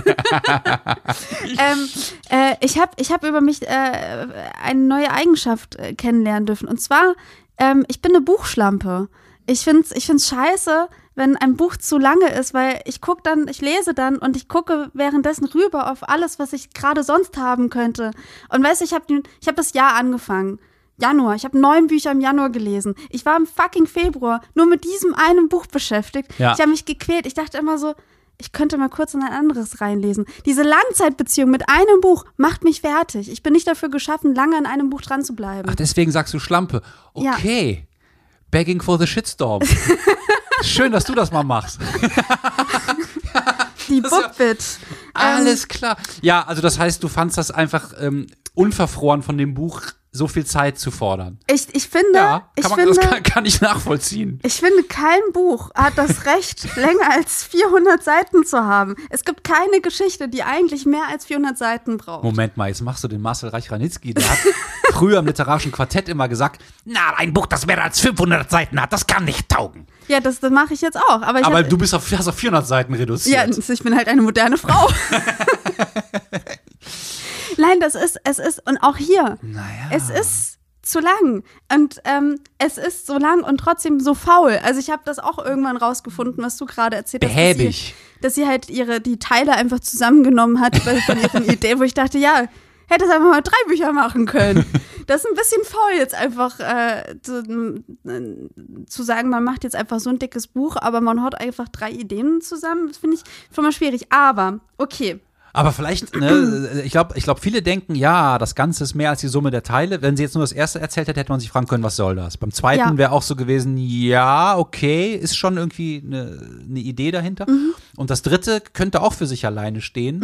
ähm, äh, ich habe ich hab über mich äh, eine neue Eigenschaft äh, kennenlernen dürfen. Und zwar, ähm, ich bin eine Buchschlampe. Ich finde es ich find's scheiße, wenn ein Buch zu lange ist, weil ich gucke dann, ich lese dann und ich gucke währenddessen rüber auf alles, was ich gerade sonst haben könnte. Und weißt du, ich habe ich hab das Jahr angefangen. Januar. Ich habe neun Bücher im Januar gelesen. Ich war im fucking Februar nur mit diesem einen Buch beschäftigt. Ja. Ich habe mich gequält. Ich dachte immer so, ich könnte mal kurz in ein anderes reinlesen. Diese Langzeitbeziehung mit einem Buch macht mich fertig. Ich bin nicht dafür geschaffen, lange an einem Buch dran zu bleiben. Ach, deswegen sagst du Schlampe. Ja. Okay. Begging for the shitstorm. Schön, dass du das mal machst. Die ist ja- Bookbit. Alles klar. Ja, also das heißt, du fandst das einfach ähm, unverfroren von dem Buch so viel Zeit zu fordern. Ich, ich finde, Ja, ich man, finde, das kann, kann ich nachvollziehen. Ich finde, kein Buch hat das Recht, länger als 400 Seiten zu haben. Es gibt keine Geschichte, die eigentlich mehr als 400 Seiten braucht. Moment mal, jetzt machst du den Marcel Reich-Ranitzky. Der hat früher im literarischen Quartett immer gesagt, na, ein Buch, das mehr als 500 Seiten hat, das kann nicht taugen. Ja, das, das mache ich jetzt auch. Aber Aber hab, du bist auf, hast auf 400 Seiten ja, reduziert. ich bin halt eine moderne Frau. Nein, das ist, es ist, und auch hier, naja. es ist zu lang. Und ähm, es ist so lang und trotzdem so faul. Also ich habe das auch irgendwann rausgefunden, was du gerade erzählt hast. dass sie- Behäbig. dass sie halt ihre die Teile einfach zusammengenommen hat bei- von ihren Ideen, wo ich dachte, ja, hätte es einfach mal drei Bücher machen können. Das ist ein bisschen faul jetzt einfach äh, zu, äh, zu sagen, man macht jetzt einfach so ein dickes Buch, aber man haut einfach drei Ideen zusammen. Das finde ich schon mal schwierig. Aber okay, Aber vielleicht, ne, ich glaube, ich glaub, viele denken, ja, das Ganze ist mehr als die Summe der Teile. Wenn sie jetzt nur das erste erzählt hätte, hätte man sich fragen können, was soll das? Beim zweiten Ja. wäre auch so gewesen, ja, okay, ist schon irgendwie eine ne Idee dahinter. Mhm. Und das dritte könnte auch für sich alleine stehen.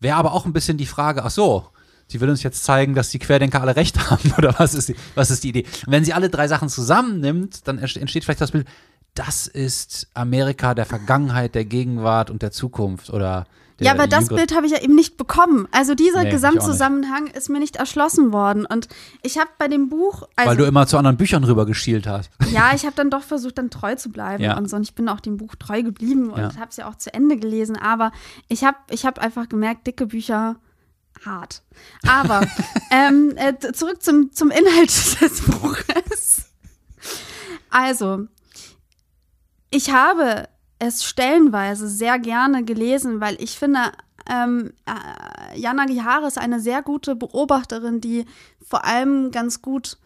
Wäre aber auch ein bisschen die Frage, ach so, sie will uns jetzt zeigen, dass die Querdenker alle recht haben oder was ist die, was ist die Idee? Und wenn sie alle drei Sachen zusammennimmt, dann entste- entsteht vielleicht das Bild, das ist Amerika der Vergangenheit, der Gegenwart und der Zukunft oder der, ja, aber das Bild habe ich ja eben nicht bekommen. Also dieser Nee, Gesamtzusammenhang ist mir nicht erschlossen worden. Und ich habe bei dem Buch, also Weil du immer zu anderen Büchern rüber geschielt hast. Ja, ich habe dann doch versucht, dann treu zu bleiben Ja. und so. Und ich bin auch dem Buch treu geblieben und Ja. habe es ja auch zu Ende gelesen. Aber ich habe ich hab einfach gemerkt, dicke Bücher hart. Aber ähm, äh, zurück zum, zum Inhalt des Buches. Also, ich habe es stellenweise sehr gerne gelesen, weil ich finde, ähm, äh, Jana Gihara ist eine sehr gute Beobachterin, die vor allem ganz gut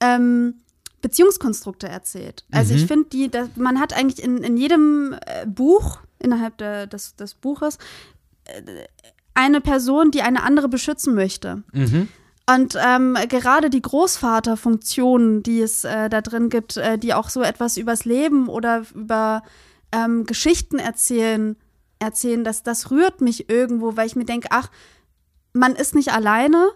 ähm, Beziehungskonstrukte erzählt. Also Mhm. ich finde, die, das, man hat eigentlich in, in jedem äh, Buch, innerhalb der, des, des Buches, äh, eine Person, die eine andere beschützen möchte. Mhm. Und ähm, gerade die Großvaterfunktion, die es äh, da drin gibt, äh, die auch so etwas übers Leben oder über ähm, Geschichten erzählen, erzählen, dass das rührt mich irgendwo, weil ich mir denke, ach, man ist nicht alleine.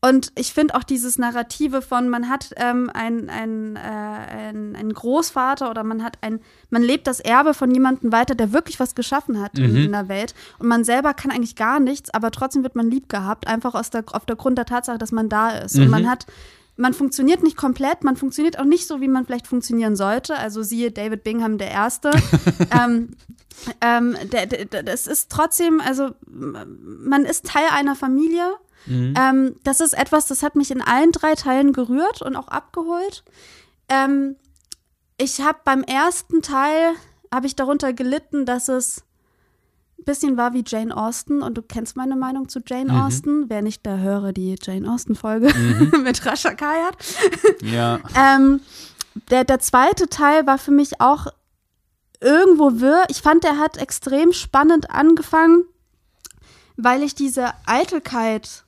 Und ich finde auch dieses Narrative von, man hat ähm, ein, ein, äh, ein, einen Großvater oder man hat ein, man lebt das Erbe von jemandem weiter, der wirklich was geschaffen hat in, in der Welt. Und man selber kann eigentlich gar nichts, aber trotzdem wird man lieb gehabt, einfach aus der, auf der Grund der Tatsache, dass man da ist. Und man hat, man funktioniert nicht komplett, man funktioniert auch nicht so, wie man vielleicht funktionieren sollte. Also siehe David Bingham der Erste. ähm, ähm, der, der, das ist trotzdem, also man ist Teil einer Familie. Ähm, das ist etwas, das hat mich in allen drei Teilen gerührt und auch abgeholt. Ähm, ich habe beim ersten Teil, habe ich darunter gelitten, dass es bisschen war wie Jane Austen und du kennst meine Meinung zu Jane Austen. Wer nicht, da höre die Jane Austen-Folge mit Rasha Kayat. Ja. Ähm, der, der zweite Teil war für mich auch irgendwo wirr. Ich fand, der hat extrem spannend angefangen, weil ich diese Eitelkeit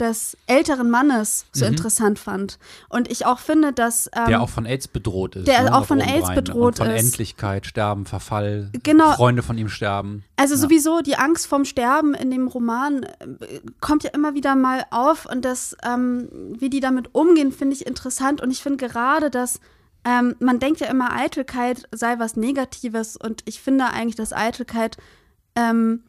des älteren Mannes so interessant fand. Und ich auch finde, dass. Ähm, Der auch von AIDS bedroht ist. der ne, auch von AIDS rein. bedroht Und von ist. Endlichkeit, Sterben, Verfall. Genau. Freunde von ihm sterben. Also Ja. sowieso die Angst vorm Sterben in dem Roman äh, kommt ja immer wieder mal auf und das, ähm, wie die damit umgehen, finde ich interessant und ich finde gerade, dass ähm, man denkt ja immer, Eitelkeit sei was Negatives und ich finde eigentlich, dass Eitelkeit ähm,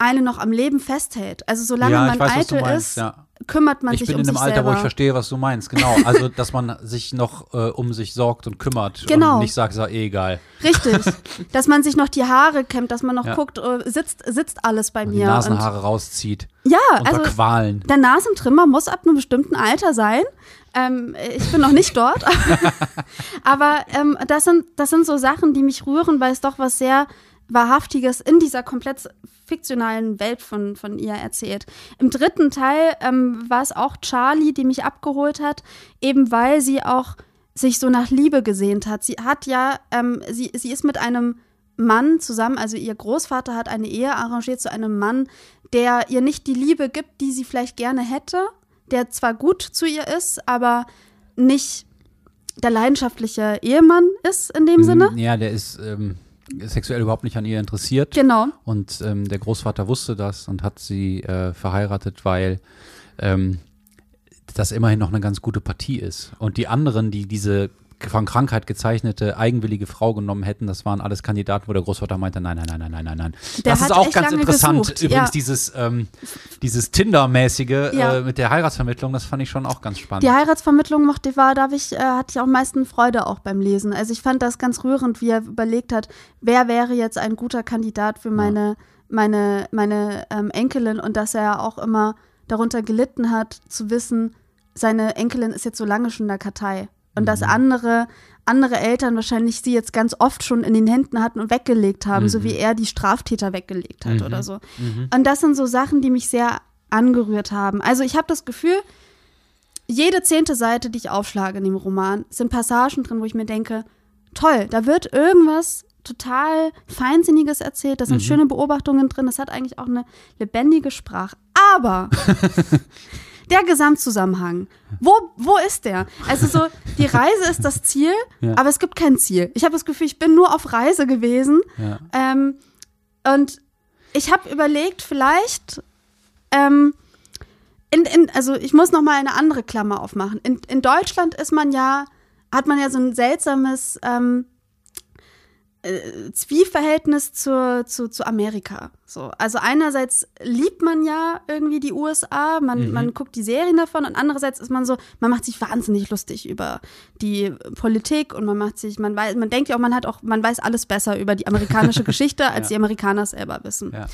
eine noch am Leben festhält. Also solange ja, man ich weiß, eitel meinst. ist, Ja. kümmert man Ich sich bin um in einem sich Alter, selber. wo ich verstehe, was du meinst. Genau. Also, dass man sich noch äh, um sich sorgt und kümmert Genau. und nicht sagt, ja eh egal. Richtig. dass man sich noch die Haare kämmt, dass man noch Ja. guckt, äh, sitzt, sitzt alles bei Und mir. die und, Nasenhaare rauszieht. ja, also Qualen. Der Nasentrimmer muss ab einem bestimmten Alter sein. Ähm, ich bin noch nicht dort. aber ähm, das, sind, das sind so Sachen, die mich rühren, weil es doch was sehr Wahrhaftiges in dieser komplett fiktionalen Welt von, von ihr erzählt. Im dritten Teil ähm, war es auch Charlie, die mich abgeholt hat, eben weil sie auch sich so nach Liebe gesehnt hat. Sie hat ja, ähm, sie, sie ist mit einem Mann zusammen, also ihr Großvater hat eine Ehe arrangiert zu einem Mann, der ihr nicht die Liebe gibt, die sie vielleicht gerne hätte, der zwar gut zu ihr ist, aber nicht der leidenschaftliche Ehemann ist in dem Sinne. Ja, der ist ähm, sexuell überhaupt nicht an ihr interessiert. Genau. Und ähm, der Großvater wusste das und hat sie äh, verheiratet, weil ähm, das immerhin noch eine ganz gute Partie ist. Und die anderen, die diese von Krankheit gezeichnete, eigenwillige Frau genommen hätten, das waren alles Kandidaten, wo der Großvater meinte, nein, nein, nein, nein, nein, nein, nein. Der das ist auch ganz interessant. gesucht, Übrigens ja. dieses, ähm, dieses Tinder-mäßige Ja. äh, mit der Heiratsvermittlung, das fand ich schon auch ganz spannend. Die Heiratsvermittlung mochte war, da ich, äh, hatte ich auch am meisten Freude auch beim Lesen. Also ich fand das ganz rührend, wie er überlegt hat, wer wäre jetzt ein guter Kandidat für meine, meine, meine ähm, Enkelin und dass er auch immer darunter gelitten hat, zu wissen, seine Enkelin ist jetzt so lange schon in der Kartei. Und dass andere, andere Eltern wahrscheinlich sie jetzt ganz oft schon in den Händen hatten und weggelegt haben, so wie er die Straftäter weggelegt hat oder so. Und das sind so Sachen, die mich sehr angerührt haben. Also ich habe das Gefühl, jede zehnte Seite, die ich aufschlage in dem Roman, sind Passagen drin, wo ich mir denke, toll, da wird irgendwas total Feinsinniges erzählt, da sind schöne Beobachtungen drin, das hat eigentlich auch eine lebendige Sprache. Aber der Gesamtzusammenhang, wo, wo ist der? Also so, die Reise ist das Ziel, Ja. aber es gibt kein Ziel. Ich habe das Gefühl, ich bin nur auf Reise gewesen Ja. ähm, und ich habe überlegt, vielleicht, ähm, in, in, also ich muss noch mal eine andere Klammer aufmachen. In, in Deutschland ist man ja, hat man ja so ein seltsames ähm, äh, Zwiespverhältnis zur, zu, zu Amerika. So. Also einerseits liebt man ja irgendwie die USA, man, man guckt die Serien davon und andererseits ist man so, man macht sich wahnsinnig lustig über die Politik und man macht sich, man weiß, man denkt ja auch, man hat auch, man weiß alles besser über die amerikanische Geschichte, als Ja. die Amerikaner selber wissen. Ja.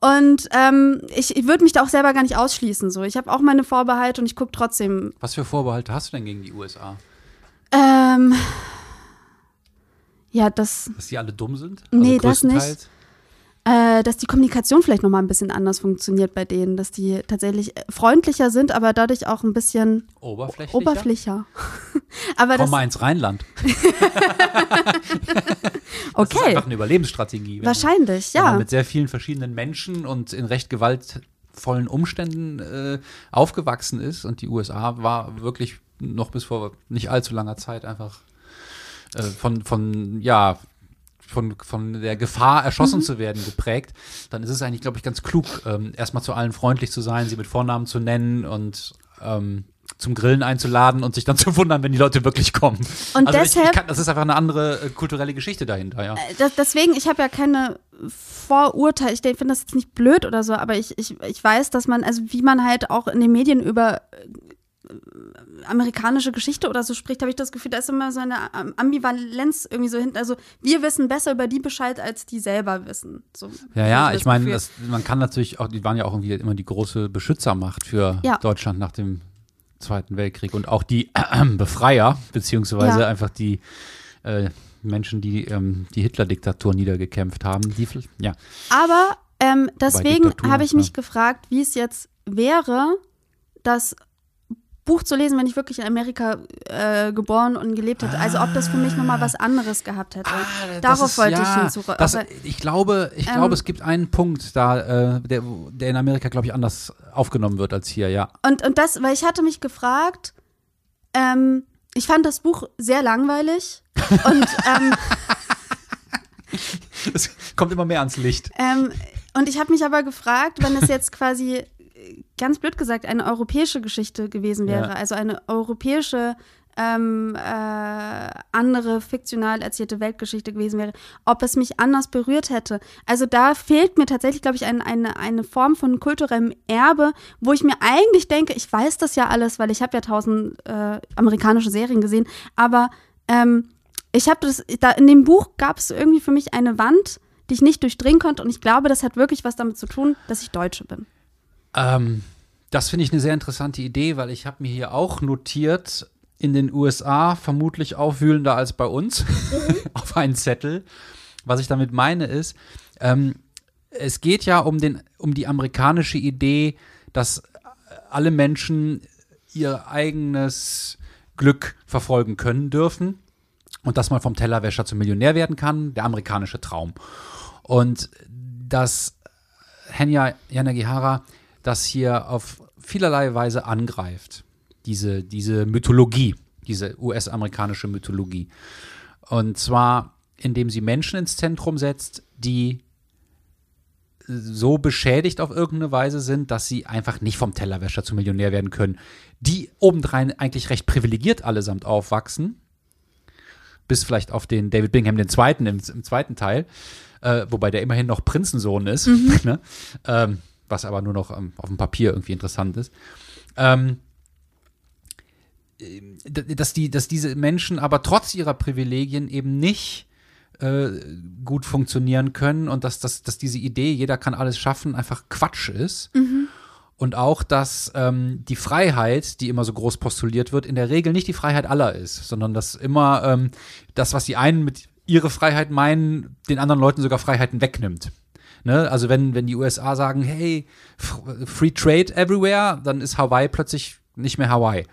Und ähm, ich, ich würde mich da auch selber gar nicht ausschließen. So. Ich habe auch meine Vorbehalte und ich gucke trotzdem. Was für Vorbehalte hast du denn gegen die USA? Ähm, ja, das, Dass die alle dumm sind? Nee, das nicht. äh, dass die Kommunikation vielleicht noch mal ein bisschen anders funktioniert bei denen, dass die tatsächlich äh, freundlicher sind, aber dadurch auch ein bisschen Oberflächlicher? oberflächer. aber Komm mal ins Rheinland. Das ist okay, einfach eine Überlebensstrategie. wahrscheinlich, man ja. mit sehr vielen verschiedenen Menschen und in recht gewaltvollen Umständen äh, aufgewachsen ist. Und die USA war wirklich noch bis vor nicht allzu langer Zeit einfach äh, von, von, ja, von, von der Gefahr, erschossen zu werden, geprägt, dann ist es eigentlich, glaube ich, ganz klug, ähm, erstmal zu allen freundlich zu sein, sie mit Vornamen zu nennen und ähm, zum Grillen einzuladen und sich dann zu wundern, wenn die Leute wirklich kommen. Und also ich, ich deshalb- kann, das ist einfach eine andere äh, kulturelle Geschichte dahinter, ja. Das, deswegen, ich habe ja keine Vorurteile. Ich finde das jetzt nicht blöd oder so, aber ich, ich, ich weiß, dass man, also wie man halt auch in den Medien über äh, amerikanische Geschichte oder so spricht, habe ich das Gefühl, da ist immer so eine Ambivalenz irgendwie so hinten. Also wir wissen besser über die Bescheid, als die selber wissen. So, Ja, ja, ich meine, man kann natürlich auch, die waren ja auch irgendwie immer die große Beschützermacht für Ja. Deutschland nach dem Zweiten Weltkrieg und auch die Befreier, beziehungsweise Ja. einfach die äh, Menschen, die ähm, die Hitler-Diktatur niedergekämpft haben. Die, ja, Aber ähm, deswegen habe ich mich ja. gefragt, wie es jetzt wäre, das Buch zu lesen, wenn ich wirklich in Amerika äh, geboren und gelebt hätte. Also ob das für mich nochmal was anderes gehabt hätte. Ah, Darauf ist- wollte ja, ich hinzu. Das, aber- ich glaube, ich Ähm, glaube, es gibt einen Punkt da, äh, der, der in Amerika, glaube ich, anders aufgenommen wird als hier, ja. Und, und das, weil ich hatte mich gefragt, ähm, ich fand das Buch sehr langweilig und, ähm, Es kommt immer mehr ans Licht. ähm, und ich habe mich aber gefragt, wenn es jetzt quasi, ganz blöd gesagt, eine europäische Geschichte gewesen wäre, Ja. also eine europäische ähm, äh, andere fiktional erzählte Weltgeschichte gewesen wäre, ob es mich anders berührt hätte. Also da fehlt mir tatsächlich, glaube ich, ein, eine, eine Form von kulturellem Erbe, wo ich mir eigentlich denke, ich weiß das ja alles, weil ich habe ja tausend äh, amerikanische Serien gesehen, aber ähm, ich habe das, da in dem Buch gab es irgendwie für mich eine Wand, die ich nicht durchdringen konnte und ich glaube, das hat wirklich was damit zu tun, dass ich Deutsche bin. Ähm, das finde ich eine sehr interessante Idee, weil ich habe mir hier auch notiert, in den USA vermutlich aufwühlender als bei uns, auf einen Zettel, Was ich damit meine ist, ähm, es geht ja um, den, um die amerikanische Idee, dass alle Menschen ihr eigenes Glück verfolgen können dürfen und dass man vom Tellerwäscher zum Millionär werden kann, der amerikanische Traum. Und dass Henya Yanagihara das hier auf vielerlei Weise angreift, diese, diese Mythologie, diese US-amerikanische Mythologie. Und zwar, indem sie Menschen ins Zentrum setzt, die so beschädigt auf irgendeine Weise sind, dass sie einfach nicht vom Tellerwäscher zum Millionär werden können. Die obendrein eigentlich recht privilegiert allesamt aufwachsen. Bis vielleicht auf den David Bingham den Zweiten im, im zweiten Teil. Äh, wobei der immerhin noch Prinzensohn ist. Mhm. Ne? Ähm, was aber nur noch ähm, auf dem Papier irgendwie interessant ist. Ähm, dass, die, dass diese Menschen aber trotz ihrer Privilegien eben nicht äh, gut funktionieren können und dass, dass, dass diese Idee, jeder kann alles schaffen, einfach Quatsch ist. Mhm. Und auch, dass ähm, die Freiheit, die immer so groß postuliert wird, in der Regel nicht die Freiheit aller ist, sondern dass immer ähm, das, was die einen mit ihrer Freiheit meinen, den anderen Leuten sogar Freiheiten wegnimmt. Ne? Also wenn, wenn die USA sagen, hey, Free Trade everywhere, dann ist Hawaii plötzlich nicht mehr Hawaii.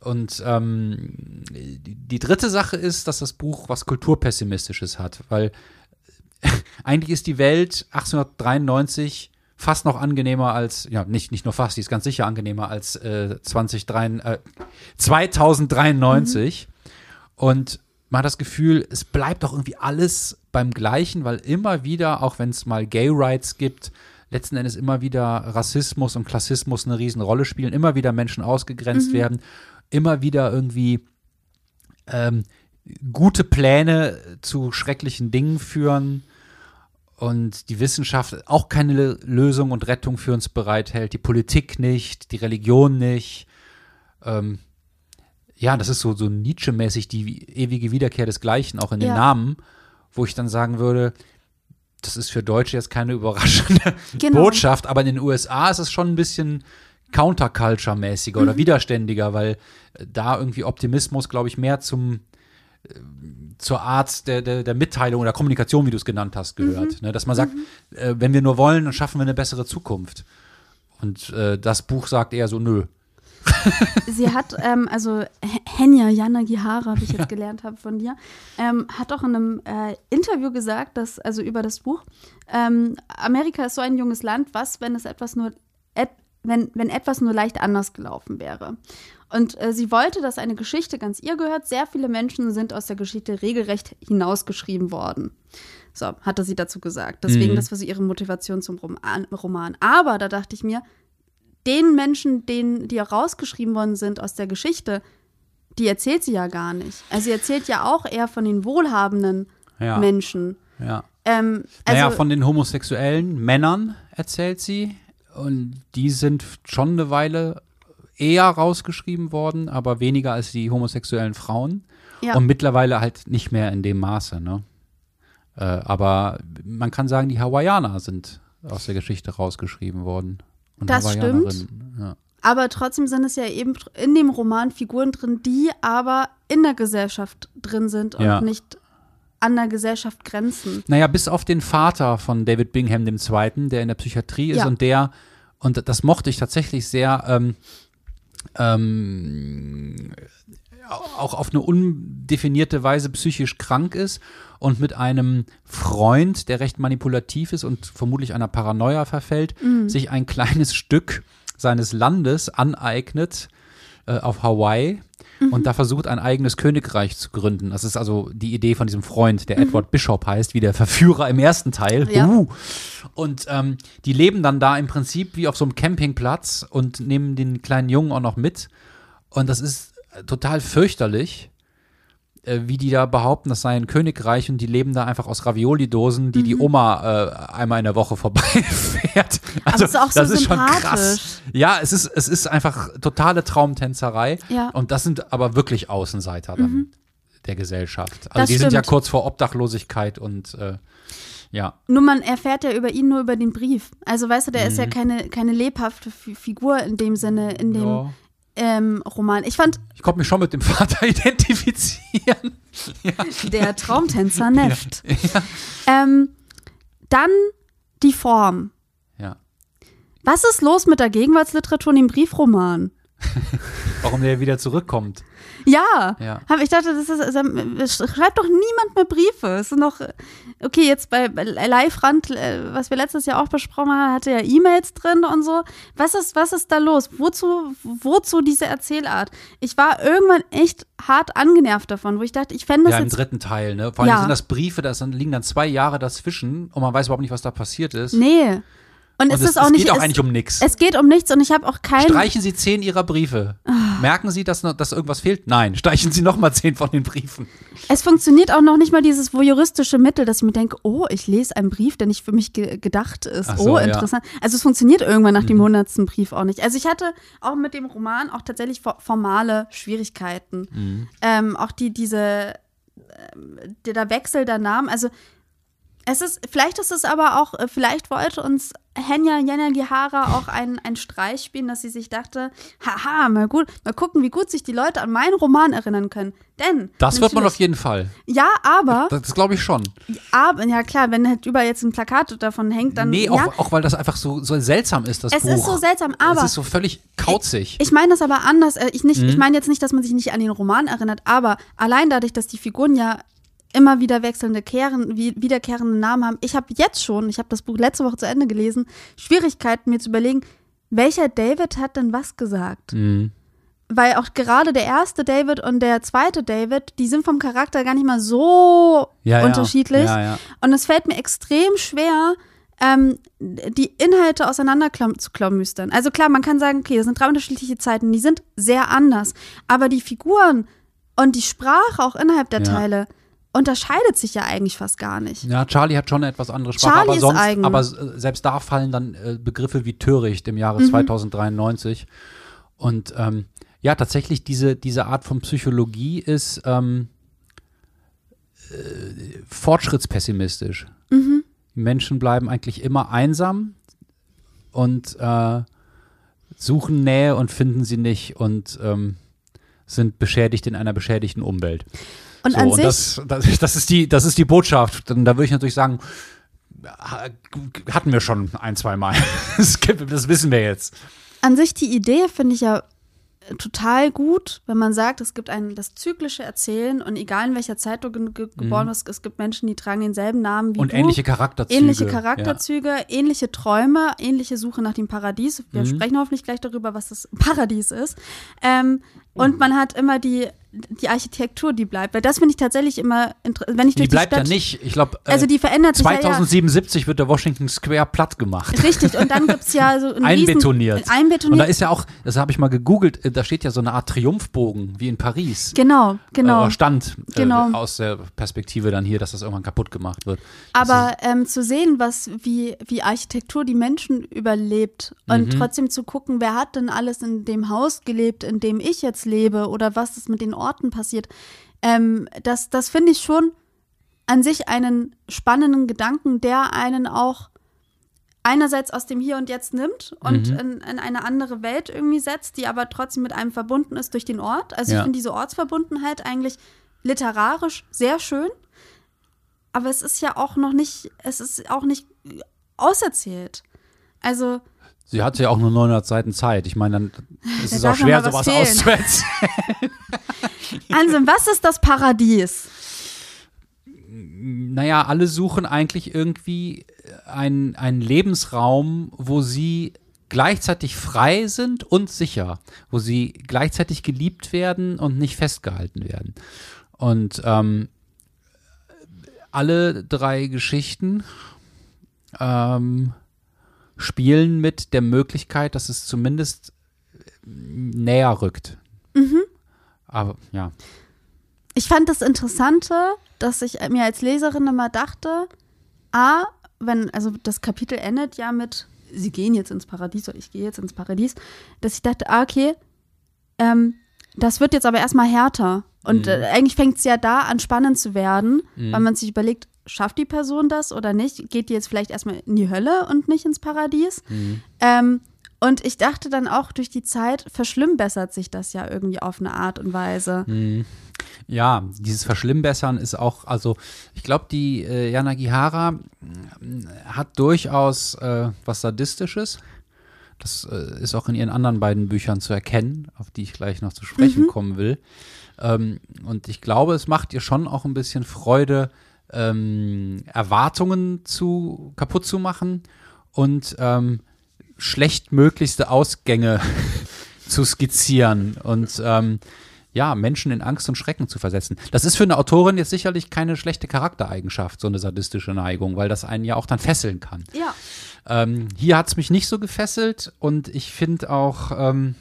Und ähm, die dritte Sache ist, dass das Buch was Kulturpessimistisches hat, weil eigentlich ist die Welt 1893 fast noch angenehmer als, ja, nicht, nicht nur fast, die ist ganz sicher angenehmer als äh, 2003, äh, 2093. Mhm. Und man hat das Gefühl, es bleibt doch irgendwie alles beim Gleichen, weil immer wieder, auch wenn es mal Gay Rights gibt, letzten Endes immer wieder Rassismus und Klassismus eine Riesenrolle spielen, immer wieder Menschen ausgegrenzt mhm. werden immer wieder irgendwie ähm, gute Pläne zu schrecklichen Dingen führen und die Wissenschaft auch keine Lösung und Rettung für uns bereithält, die Politik nicht, die Religion nicht. Ähm, ja, das ist so, so Nietzsche-mäßig die ewige Wiederkehr des Gleichen, auch in den ja. Namen, wo ich dann sagen würde, das ist für Deutsche jetzt keine überraschende genau. Botschaft, aber in den USA ist es schon ein bisschen Counterculture-mäßiger mhm. oder widerständiger, weil äh, da irgendwie Optimismus, glaube ich, mehr zum äh, zur Art der, der, der Mitteilung oder Kommunikation, wie du es genannt hast, gehört. Mhm. Ne, dass man sagt, mhm. äh, wenn wir nur wollen, dann schaffen wir eine bessere Zukunft. Und das Buch sagt eher so, nö. Sie hat, ähm, also Henya Yanagihara, wie ich jetzt gelernt habe von dir, ähm, hat auch in einem äh, Interview gesagt, dass, also über das Buch, ähm, Amerika ist so ein junges Land, was, wenn es etwas nur et wenn, wenn etwas nur leicht anders gelaufen wäre. Und äh, sie wollte, dass eine Geschichte ganz ihr gehört. Sehr viele Menschen sind aus der Geschichte regelrecht hinausgeschrieben worden. So, hatte sie dazu gesagt. Deswegen, mhm. das war so ihre Motivation zum Roman. Aber da dachte ich mir, den Menschen, denen, die rausgeschrieben worden sind aus der Geschichte, die erzählt sie ja gar nicht. Also sie erzählt ja auch eher von den wohlhabenden ja. Menschen. Ja. Ähm, also, naja, von den homosexuellen Männern erzählt sie. Und die sind schon eine Weile eher rausgeschrieben worden, aber weniger als die homosexuellen Frauen. Ja. Und mittlerweile halt nicht mehr in dem Maße. Ne? Äh, aber man kann sagen, die Hawaiianer sind aus der Geschichte rausgeschrieben worden. Und das stimmt. Ja. Aber trotzdem sind es ja eben in dem Roman Figuren drin, die aber in der Gesellschaft drin sind und ja. nicht an der Gesellschaft grenzen. Naja, bis auf den Vater von David Bingham II., der in der Psychiatrie ist ja. und der, und das mochte ich tatsächlich sehr, ähm, ähm, auch auf eine undefinierte Weise psychisch krank ist und mit einem Freund, der recht manipulativ ist und vermutlich einer Paranoia verfällt, mhm. sich ein kleines Stück seines Landes aneignet äh, auf Hawaii mhm. und da versucht, ein eigenes Königreich zu gründen. Das ist also die Idee von diesem Freund, der mhm. Edward Bishop heißt, wie der Verführer im ersten Teil. Ja. Uh. Und ähm, die leben dann da im Prinzip wie auf so einem Campingplatz und nehmen den kleinen Jungen auch noch mit. Und das ist total fürchterlich äh, wie die da behaupten, das sei ein Königreich und die leben da einfach aus Ravioli-Dosen, die mhm. die Oma äh, einmal in der Woche vorbeifährt. Also, Aber ist auch das so ist schon krass. Ja, es ist, es ist einfach totale Traumtänzerei. Ja. Und das sind aber wirklich Außenseiter mhm. der Gesellschaft. Also das die stimmt. sind ja kurz vor Obdachlosigkeit und äh, ja. Nur man erfährt ja über ihn nur über den Brief. Also weißt du, der mhm. ist ja mhm. keine, keine lebhafte Figur in dem Sinne, in dem. Ja ähm, Roman. Ich fand Ich konnte mich schon mit dem Vater identifizieren. der Traumtänzer Neft. Ähm, dann die Form. Ja. Was ist los mit der Gegenwartsliteratur und dem Briefroman? Warum der wieder zurückkommt. Ja, Ja. ich dachte, das ist, es schreibt doch niemand mehr Briefe. Es sind noch, okay, jetzt bei Live-Rand, äh, was wir letztes Jahr auch besprochen haben, hatte ja E-Mails drin und so. Was ist, was ist da los? Wozu, wozu diese Erzählart? Ich war irgendwann echt hart angenervt davon, wo ich dachte, ich fände das Ja, im jetzt. dritten Teil, ne? Vor allem Ja. sind das Briefe, da liegen dann zwei Jahre dazwischen und man weiß überhaupt nicht, was da passiert ist. Nee. Und, und es es, ist auch es nicht. geht auch eigentlich um nichts. es geht um nichts und ich habe auch keinen. Streichen Sie zehn Ihrer Briefe. Merken Sie, dass, dass irgendwas fehlt? Nein. Streichen Sie nochmal zehn von den Briefen. Es funktioniert auch noch nicht mal dieses voyeuristische Mittel, dass ich mir denke, oh, ich lese einen Brief, der nicht für mich ge gedacht ist. So, oh, ja. Mhm. interessant. Also es funktioniert irgendwann nach dem hundertsten Brief auch nicht. Also ich hatte auch mit dem Roman auch tatsächlich fo- formale Schwierigkeiten. Mhm. Ähm, auch die, diese, der, der Wechsel der Namen, also es ist, vielleicht ist es aber auch, äh, vielleicht wollte uns Henya Yanagihara auch einen, einen Streich spielen, dass sie sich dachte, haha, mal gut, mal gucken, wie gut sich die Leute an meinen Roman erinnern können. Denn Das wird man auf jeden Fall. ja, aber, Das, das glaube ich schon. aber, ja klar, wenn halt überall jetzt ein Plakat davon hängt, dann, nee, ja, auch, auch weil das einfach so, so seltsam ist, das es Buch. ist so seltsam, aber es ist so völlig kauzig. ich meine das aber anders. Äh, Ich, nicht, Mhm. ich meine jetzt nicht, dass man sich nicht an den Roman erinnert, aber allein dadurch, dass die Figuren ja immer wieder wechselnde, kehren, wie, wiederkehrende Namen haben. Ich habe jetzt schon, ich habe das Buch letzte Woche zu Ende gelesen, Schwierigkeiten mir zu überlegen, welcher David hat denn was gesagt? Mhm. Weil auch gerade der erste David und der zweite David, die sind vom Charakter gar nicht mal so Ja, unterschiedlich. Ja, ja. Und es fällt mir extrem schwer, ähm, die Inhalte auseinander zu klamüstern. Also klar, man kann sagen, okay, das sind drei unterschiedliche Zeiten, die sind sehr anders. Aber die Figuren und die Sprache auch innerhalb der. Teile unterscheidet sich ja eigentlich fast gar nicht. Ja, Charlie hat schon eine etwas andere Sprache, Charlie aber ist sonst, eigen. aber äh, selbst da fallen dann äh, Begriffe wie töricht im Mhm. Jahre 2093. Und ähm, ja, tatsächlich diese, diese Art von Psychologie ist ähm, äh, fortschrittspessimistisch. Mhm. Menschen bleiben eigentlich immer einsam und äh, suchen Nähe und finden sie nicht und ähm, sind beschädigt in einer beschädigten Umwelt. Und So, an und sich, das, das, das, ist die, das ist die Botschaft. Und da würde ich natürlich sagen, ha- hatten wir schon ein, zwei Mal. Das, wissen wir jetzt. an sich die Idee finde ich ja total gut, wenn man sagt, es gibt ein das zyklische Erzählen und egal in welcher Zeit du ge ge geboren wirst, es gibt Menschen, die tragen denselben Namen wie Mhm. Und du. ähnliche Charakterzüge. Ähnliche Charakterzüge, ähnliche Träume, ähnliche Suche nach dem Paradies. Wir Mhm. sprechen hoffentlich gleich darüber, was das Paradies ist. Ähm, und man hat immer die, die Architektur, die bleibt. Weil das finde ich tatsächlich immer interessant. Wenn ich Die durch bleibt die ja nicht. Ich glaube, Also die verändert sich ja, ja. 2077 wird der Washington Square platt gemacht. Richtig, und dann gibt es ja so ein Einbetoniert. Riesen, einbetoniert. Und da ist ja auch, das habe ich mal gegoogelt, äh, da steht ja so eine Art Triumphbogen wie in Paris. genau, genau. Äh, stand Genau. äh, aus der Perspektive dann hier, dass das irgendwann kaputt gemacht wird. Aber ähm, zu sehen, was, wie, wie Architektur die Menschen überlebt und Mhm. trotzdem zu gucken, wer hat denn alles in dem Haus gelebt, in dem ich jetzt lebe oder was ist mit den Orten passiert, ähm, das, das finde ich schon an sich einen spannenden Gedanken, der einen auch einerseits aus dem Hier und Jetzt nimmt und Mhm. in, in eine andere Welt irgendwie setzt, die aber trotzdem mit einem verbunden ist durch den Ort. Also ich Ja. finde diese Ortsverbundenheit eigentlich literarisch sehr schön. Aber es ist ja auch noch nicht, es ist auch nicht auserzählt. Also, Sie hatte ja auch nur 900 Seiten Zeit. Ich meine, dann ist Da es auch schwer, sowas auszuerzählen. also was ist das Paradies? Naja, alle suchen eigentlich irgendwie einen, einen Lebensraum, wo sie gleichzeitig frei sind und sicher, wo sie gleichzeitig geliebt werden und nicht festgehalten werden. Und ähm, alle drei Geschichten ähm, spielen mit der Möglichkeit, dass es zumindest näher rückt. Aber ja. Ich fand das Interessante, dass ich mir als Leserin immer dachte, A, wenn, also das Kapitel endet ja mit, sie gehen jetzt ins Paradies oder ich gehe jetzt ins Paradies, dass ich dachte, ah, okay, ähm, das wird jetzt aber erstmal härter. Und äh, eigentlich fängt es ja da an, spannend zu werden, weil man sich überlegt, schafft die Person das oder nicht? Geht die jetzt vielleicht erstmal in die Hölle und nicht ins Paradies? Ähm, Und ich dachte dann auch, durch die Zeit verschlimmbessert sich das ja irgendwie auf eine Art und Weise. Mhm. Ja, dieses Verschlimmbessern ist auch, also ich glaube, die äh, Jana Gihara hat durchaus äh, was Sadistisches. Das äh, ist auch in ihren anderen beiden Büchern zu erkennen, auf die ich gleich noch zu sprechen mhm. kommen will. Ähm, und ich glaube, es macht ihr schon auch ein bisschen Freude, ähm, Erwartungen zu kaputt zu machen und ähm, schlechtmöglichste Ausgänge zu skizzieren und ähm, ja, Menschen in Angst und Schrecken zu versetzen. Das ist für eine Autorin jetzt sicherlich keine schlechte Charaktereigenschaft, so eine sadistische Neigung, weil das einen ja auch dann fesseln kann. Ja. Ähm, hier hat es mich nicht so gefesselt und ich finde auch, ähm,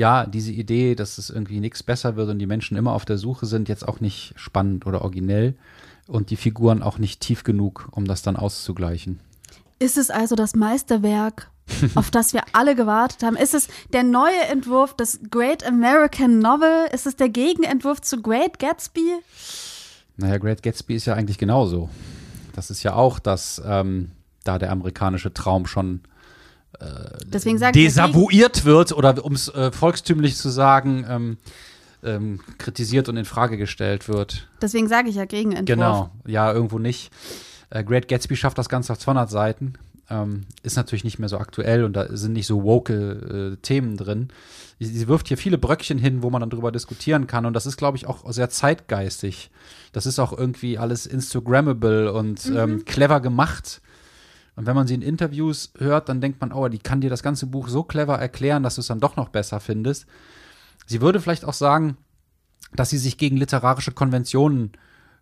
ja, diese Idee, dass es irgendwie nichts besser wird und die Menschen immer auf der Suche sind, jetzt auch nicht spannend oder originell und die Figuren auch nicht tief genug, um das dann auszugleichen. Ist es also das Meisterwerk, auf das wir alle gewartet haben? Ist es der neue Entwurf des Great American Novel? Ist es der Gegenentwurf zu Great Gatsby? Naja, Great Gatsby ist ja eigentlich genauso. Das ist ja auch, dass ähm, da der amerikanische Traum schon Deswegen desavouiert wird oder um es äh, volkstümlich zu sagen, ähm, ähm, kritisiert und in Frage gestellt wird. Deswegen sage ich ja Gegenentwurf. Genau, ja, irgendwo nicht. Äh, Great Gatsby schafft das Ganze auf 200 Seiten. Ähm, ist natürlich nicht mehr so aktuell und da sind nicht so woke äh, Themen drin. Sie, sie, wirft hier viele Bröckchen hin, wo man dann drüber diskutieren kann und das ist, glaube ich, auch sehr zeitgeistig. Das ist auch irgendwie alles Instagrammable und mhm. ähm, clever gemacht. Und wenn man sie in Interviews hört, dann denkt man, oh, die kann dir das ganze Buch so clever erklären, dass du es dann doch noch besser findest. Sie würde vielleicht auch sagen, dass sie sich gegen literarische Konventionen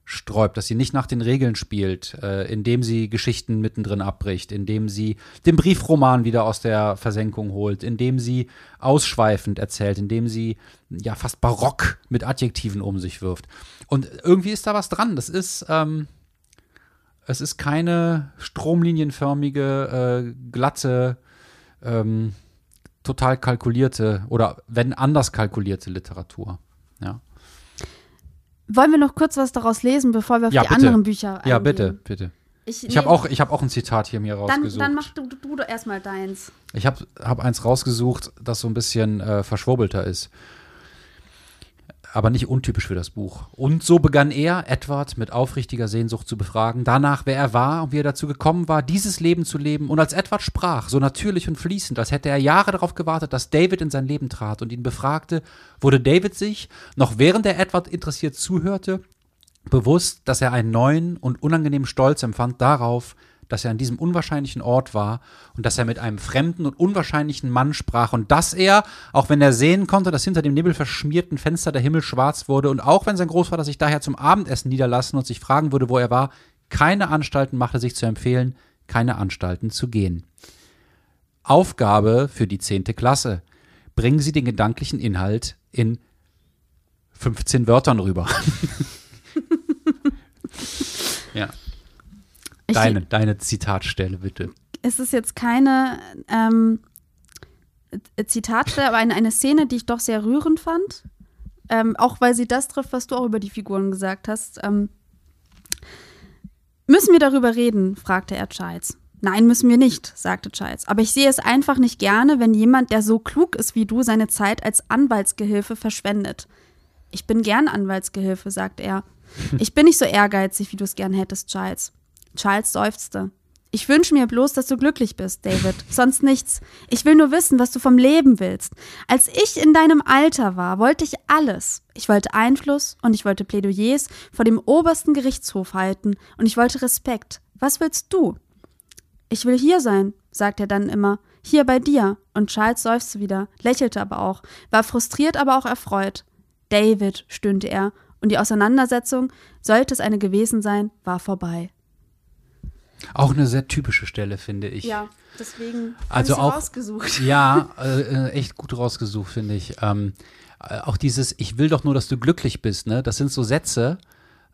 sträubt, dass sie nicht nach den Regeln spielt, äh, indem sie Geschichten mittendrin abbricht, indem sie den Briefroman wieder aus der Versenkung holt, indem sie ausschweifend erzählt, indem sie ja fast barock mit Adjektiven um sich wirft. Und irgendwie ist da was dran. Das ist ähm, es ist keine stromlinienförmige, äh, glatte, ähm, total kalkulierte oder wenn anders kalkulierte Literatur. Ja. Wollen wir noch kurz was daraus lesen, bevor wir auf ja, die bitte. anderen Bücher eingehen? Ja, bitte, bitte. Ich, ich habe auch, hab auch ein Zitat hier mir rausgesucht. Dann, dann mach du, du, du erstmal deins. Ich habe hab eins rausgesucht, das so ein bisschen äh, verschwurbelter ist aber nicht untypisch für das Buch. Und so begann er, Edward mit aufrichtiger Sehnsucht zu befragen, danach, wer er war und wie er dazu gekommen war, dieses Leben zu leben. Und als Edward sprach, so natürlich und fließend, als hätte er Jahre darauf gewartet, dass David in sein Leben trat und ihn befragte, wurde David sich, noch während er Edward interessiert zuhörte, bewusst, dass er einen neuen und unangenehmen Stolz empfand darauf, dass er an diesem unwahrscheinlichen Ort war und dass er mit einem fremden und unwahrscheinlichen Mann sprach und dass er, auch wenn er sehen konnte, dass hinter dem nebelverschmierten Fenster der Himmel schwarz wurde und auch wenn sein Großvater sich daher zum Abendessen niederlassen und sich fragen würde, wo er war, keine Anstalten machte, sich zu empfehlen, keine Anstalten zu gehen. Aufgabe für die zehnte Klasse. Bringen Sie den gedanklichen Inhalt in 15 Wörtern rüber. ja. Deine, ich, deine Zitatstelle, bitte. Es ist jetzt keine ähm, Zitatstelle, aber eine, eine Szene, die ich doch sehr rührend fand. Ähm, auch weil sie das trifft, was du auch über die Figuren gesagt hast. Ähm, müssen wir darüber reden? fragte er Charles. Nein, müssen wir nicht, sagte Charles. Aber ich sehe es einfach nicht gerne, wenn jemand, der so klug ist wie du, seine Zeit als Anwaltsgehilfe verschwendet. Ich bin gern Anwaltsgehilfe, sagte er. Ich bin nicht so ehrgeizig, wie du es gern hättest, Charles. Charles seufzte. Ich wünsche mir bloß, dass du glücklich bist, David. Sonst nichts. Ich will nur wissen, was du vom Leben willst. Als ich in deinem Alter war, wollte ich alles. Ich wollte Einfluss und ich wollte Plädoyers vor dem obersten Gerichtshof halten und ich wollte Respekt. Was willst du? Ich will hier sein, sagt er dann immer. Hier bei dir. Und Charles seufzte wieder, lächelte aber auch, war frustriert, aber auch erfreut. David, stöhnte er, und die Auseinandersetzung, sollte es eine gewesen sein, war vorbei. Auch eine sehr typische Stelle, finde ich. Ja, deswegen also auch, rausgesucht. Ja, äh, äh, echt gut rausgesucht, finde ich. Ähm, äh, auch dieses, ich will doch nur, dass du glücklich bist, ne? Das sind so Sätze,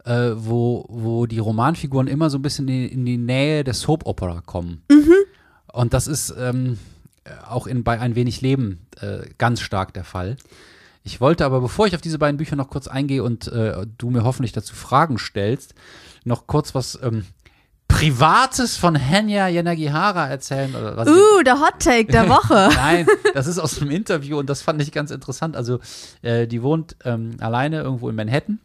äh, wo, wo die Romanfiguren immer so ein bisschen in, in die Nähe der Soap Opera kommen. Mhm. Und das ist ähm, auch in bei ein wenig Leben äh, ganz stark der Fall. Ich wollte aber, bevor ich auf diese beiden Bücher noch kurz eingehe und äh, du mir hoffentlich dazu Fragen stellst, noch kurz was ähm, Privates von Henya Yanagihara erzählen? Oder was Uh, der Hot Take der Woche. Nein, das ist aus einem Interview und das fand ich ganz interessant. Also, äh, die wohnt ähm, alleine irgendwo in Manhattan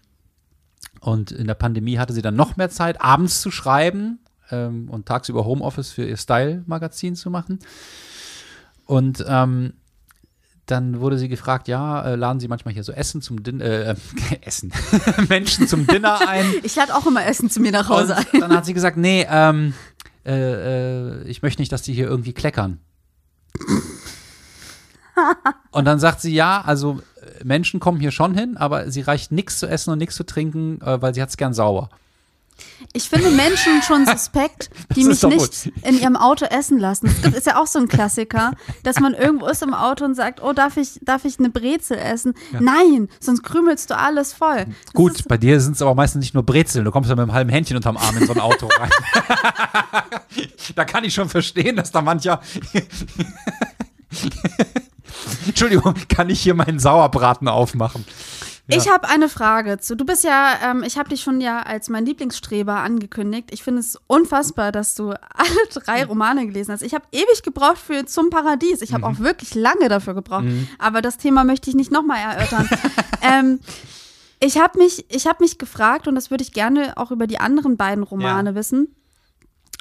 und in der Pandemie hatte sie dann noch mehr Zeit, abends zu schreiben ähm, und tagsüber Homeoffice für ihr Style-Magazin zu machen. Und ähm, dann wurde sie gefragt, ja, äh, laden Sie manchmal hier so Essen zum Dinner, äh, Essen, Menschen zum Dinner ein. Ich lade auch immer Essen zu mir nach Hause ein. Und dann hat sie gesagt, nee, ähm, äh, äh, ich möchte nicht, dass die hier irgendwie kleckern. Und dann sagt sie, ja, also äh, Menschen kommen hier schon hin, aber sie reicht nichts zu essen und nichts zu trinken, äh, weil sie hat es gern sauber. Ich finde Menschen schon suspekt, die Das mich nicht gut. in ihrem Auto essen lassen. Es gibt, ist ja auch so ein Klassiker, dass man irgendwo ist im Auto und sagt, oh, darf ich, darf ich eine Brezel essen? Nein, sonst krümelst du alles voll. Das Gut, bei dir sind es aber meistens nicht nur Brezeln, du kommst ja mit einem halben Händchen unterm Arm in so ein Auto rein. da kann ich schon verstehen, dass da mancher. Entschuldigung, kann ich hier meinen Sauerbraten aufmachen? Ich habe eine Frage zu. Du bist ja, ähm, ich habe dich schon ja als mein Lieblingsstreber angekündigt. Ich finde es unfassbar, dass du alle drei Romane gelesen hast. Ich habe ewig gebraucht für Zum Paradies. Ich habe auch wirklich lange dafür gebraucht. Aber das Thema möchte ich nicht nochmal erörtern. ähm, ich habe mich, ich habe mich gefragt, und das würde ich gerne auch über die anderen beiden Romane Ja. wissen.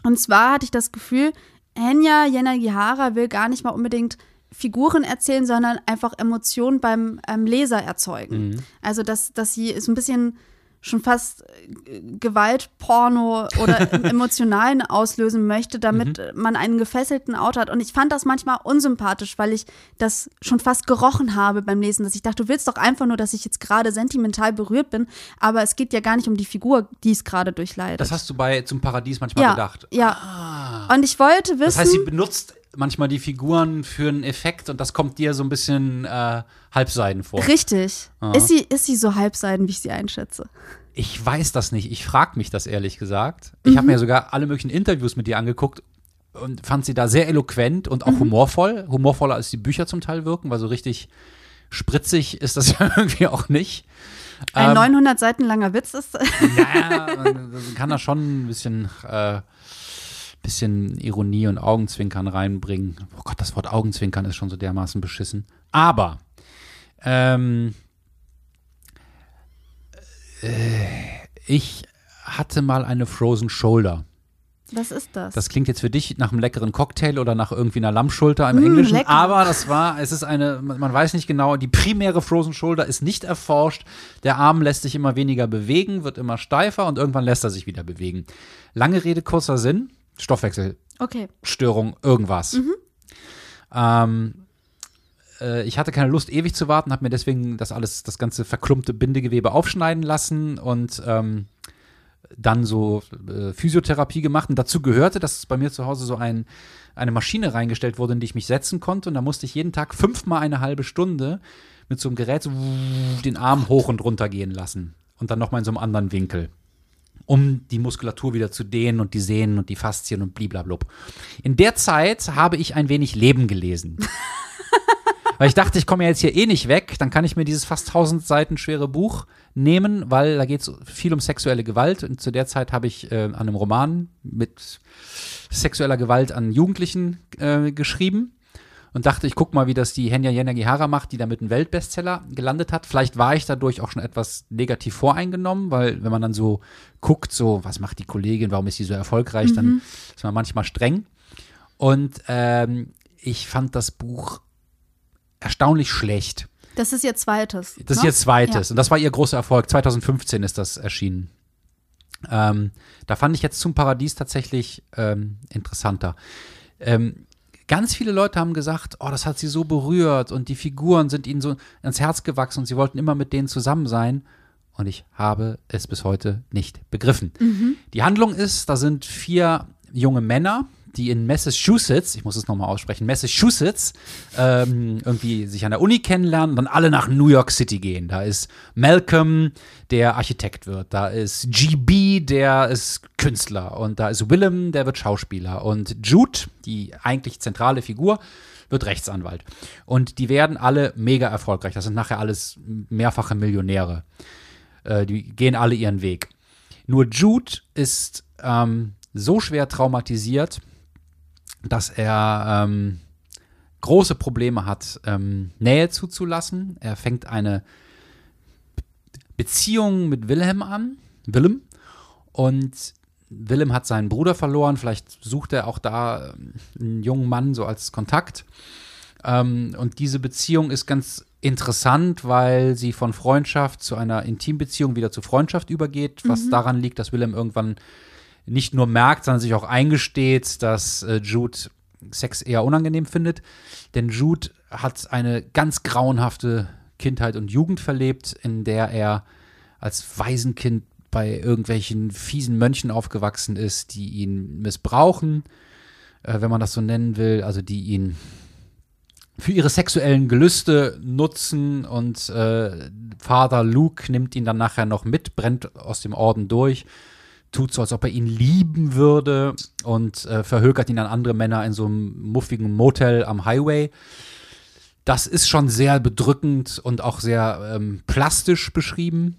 Und zwar hatte ich das Gefühl, Henya Yanagihara will gar nicht mal unbedingt Figuren erzählen, sondern einfach Emotionen beim ähm, Leser erzeugen. Also, dass, dass sie so ein bisschen schon fast äh, Gewaltporno oder im Emotionalen auslösen möchte, damit man einen gefesselten Autor hat. Und ich fand das manchmal unsympathisch, weil ich das schon fast gerochen habe beim Lesen, dass ich dachte, du willst doch einfach nur, dass ich jetzt gerade sentimental berührt bin, aber es geht ja gar nicht um die Figur, die es gerade durchleidet. Das hast du bei Zum Paradies manchmal ja, gedacht. Ja. Und ich wollte wissen. Das heißt, sie benutzt manchmal die Figuren für einen Effekt und das kommt dir so ein bisschen äh, halbseiden vor. Richtig. Ah. Ist, sie, ist sie so halbseiden, wie ich sie einschätze? Ich weiß das nicht. Ich frage mich das ehrlich gesagt. Ich habe mir sogar alle möglichen Interviews mit ihr angeguckt und fand sie da sehr eloquent und auch humorvoll. Humorvoller als die Bücher zum Teil wirken, weil so richtig spritzig ist das ja irgendwie auch nicht. Ein Ähm, 900 Seiten langer Witz ist. Ja, man man kann da schon ein bisschen, äh, bisschen Ironie und Augenzwinkern reinbringen. Oh Gott, das Wort Augenzwinkern ist schon so dermaßen beschissen. Aber ähm, äh, ich hatte mal eine Frozen Shoulder. Was ist das? Das klingt jetzt für dich nach einem leckeren Cocktail oder nach irgendwie einer Lammschulter im Mm, Englischen, lecker. aber das war, es ist eine, man man weiß nicht genau, die primäre Frozen Shoulder ist nicht erforscht. Der Arm lässt sich immer weniger bewegen, wird immer steifer und irgendwann lässt er sich wieder bewegen. Lange Rede, kurzer Sinn, Stoffwechselstörung, okay. irgendwas. Ähm, äh, ich hatte keine Lust, ewig zu warten, habe mir deswegen das alles, das ganze verklumpte Bindegewebe aufschneiden lassen und ähm, dann so äh, Physiotherapie gemacht. Und dazu gehörte, dass bei mir zu Hause so ein, eine Maschine reingestellt wurde, in die ich mich setzen konnte. Und da musste ich jeden Tag fünfmal eine halbe Stunde mit so einem Gerät so den Arm hoch und runter gehen lassen. Und dann nochmal in so einem anderen Winkel. Um die Muskulatur wieder zu dehnen und die Sehnen und die Faszien und bliblablub. In der Zeit habe ich ein wenig Leben gelesen. Weil ich dachte, ich komme ja jetzt hier eh nicht weg, dann kann ich mir dieses fast 1000 Seiten schwere Buch nehmen, weil da geht es viel um sexuelle Gewalt. Und zu der Zeit habe ich äh, an einem Roman mit sexueller Gewalt an Jugendlichen äh, geschrieben und dachte, ich gucke mal, wie das die Henya Yanagihara macht, die damit einen Weltbestseller gelandet hat. Vielleicht war ich dadurch auch schon etwas negativ voreingenommen, weil wenn man dann so guckt, so, was macht die Kollegin, warum ist sie so erfolgreich, dann ist man manchmal streng. Und ähm, ich fand das Buch erstaunlich schlecht. Das ist ihr zweites. Das ist ne? ihr zweites. Und das war ihr großer Erfolg. 2015 ist das erschienen. Ähm, da fand ich jetzt zum Paradies tatsächlich ähm, interessanter. Ähm, ganz viele Leute haben gesagt, oh, das hat sie so berührt und die Figuren sind ihnen so ans Herz gewachsen und sie wollten immer mit denen zusammen sein. Und ich habe es bis heute nicht begriffen. Die Handlung ist, da sind vier junge Männer, die in Massachusetts, ich muss es nochmal aussprechen, Massachusetts, ähm, irgendwie sich an der Uni kennenlernen und dann alle nach New York City gehen. Da ist Malcolm, der Architekt wird. Da ist GB, der ist Künstler. Und da ist Willem, der wird Schauspieler. Und Jude, die eigentlich zentrale Figur, wird Rechtsanwalt. Und die werden alle mega erfolgreich. Das sind nachher alles mehrfache Millionäre. Äh, die gehen alle ihren Weg. Nur Jude ist ähm, so schwer traumatisiert, dass er ähm, große Probleme hat, ähm, Nähe zuzulassen. Er fängt eine Beziehung mit Wilhelm an, Willem, und Willem hat seinen Bruder verloren. Vielleicht sucht er auch da ähm, einen jungen Mann so als Kontakt. Ähm, und diese Beziehung ist ganz interessant, weil sie von Freundschaft zu einer Intimbeziehung wieder zu Freundschaft übergeht, was Mhm. daran liegt, dass Willem irgendwann nicht nur merkt, sondern sich auch eingesteht, dass äh, Jude Sex eher unangenehm findet. Denn Jude hat eine ganz grauenhafte Kindheit und Jugend verlebt, in der er als Waisenkind bei irgendwelchen fiesen Mönchen aufgewachsen ist, die ihn missbrauchen, äh, wenn man das so nennen will, also die ihn für ihre sexuellen Gelüste nutzen und äh, Vater Luke nimmt ihn dann nachher noch mit, brennt aus dem Orden durch, tut so, als ob er ihn lieben würde und äh, verhökert ihn an andere Männer in so einem muffigen Motel am Highway. Das ist schon sehr bedrückend und auch sehr ähm, plastisch beschrieben.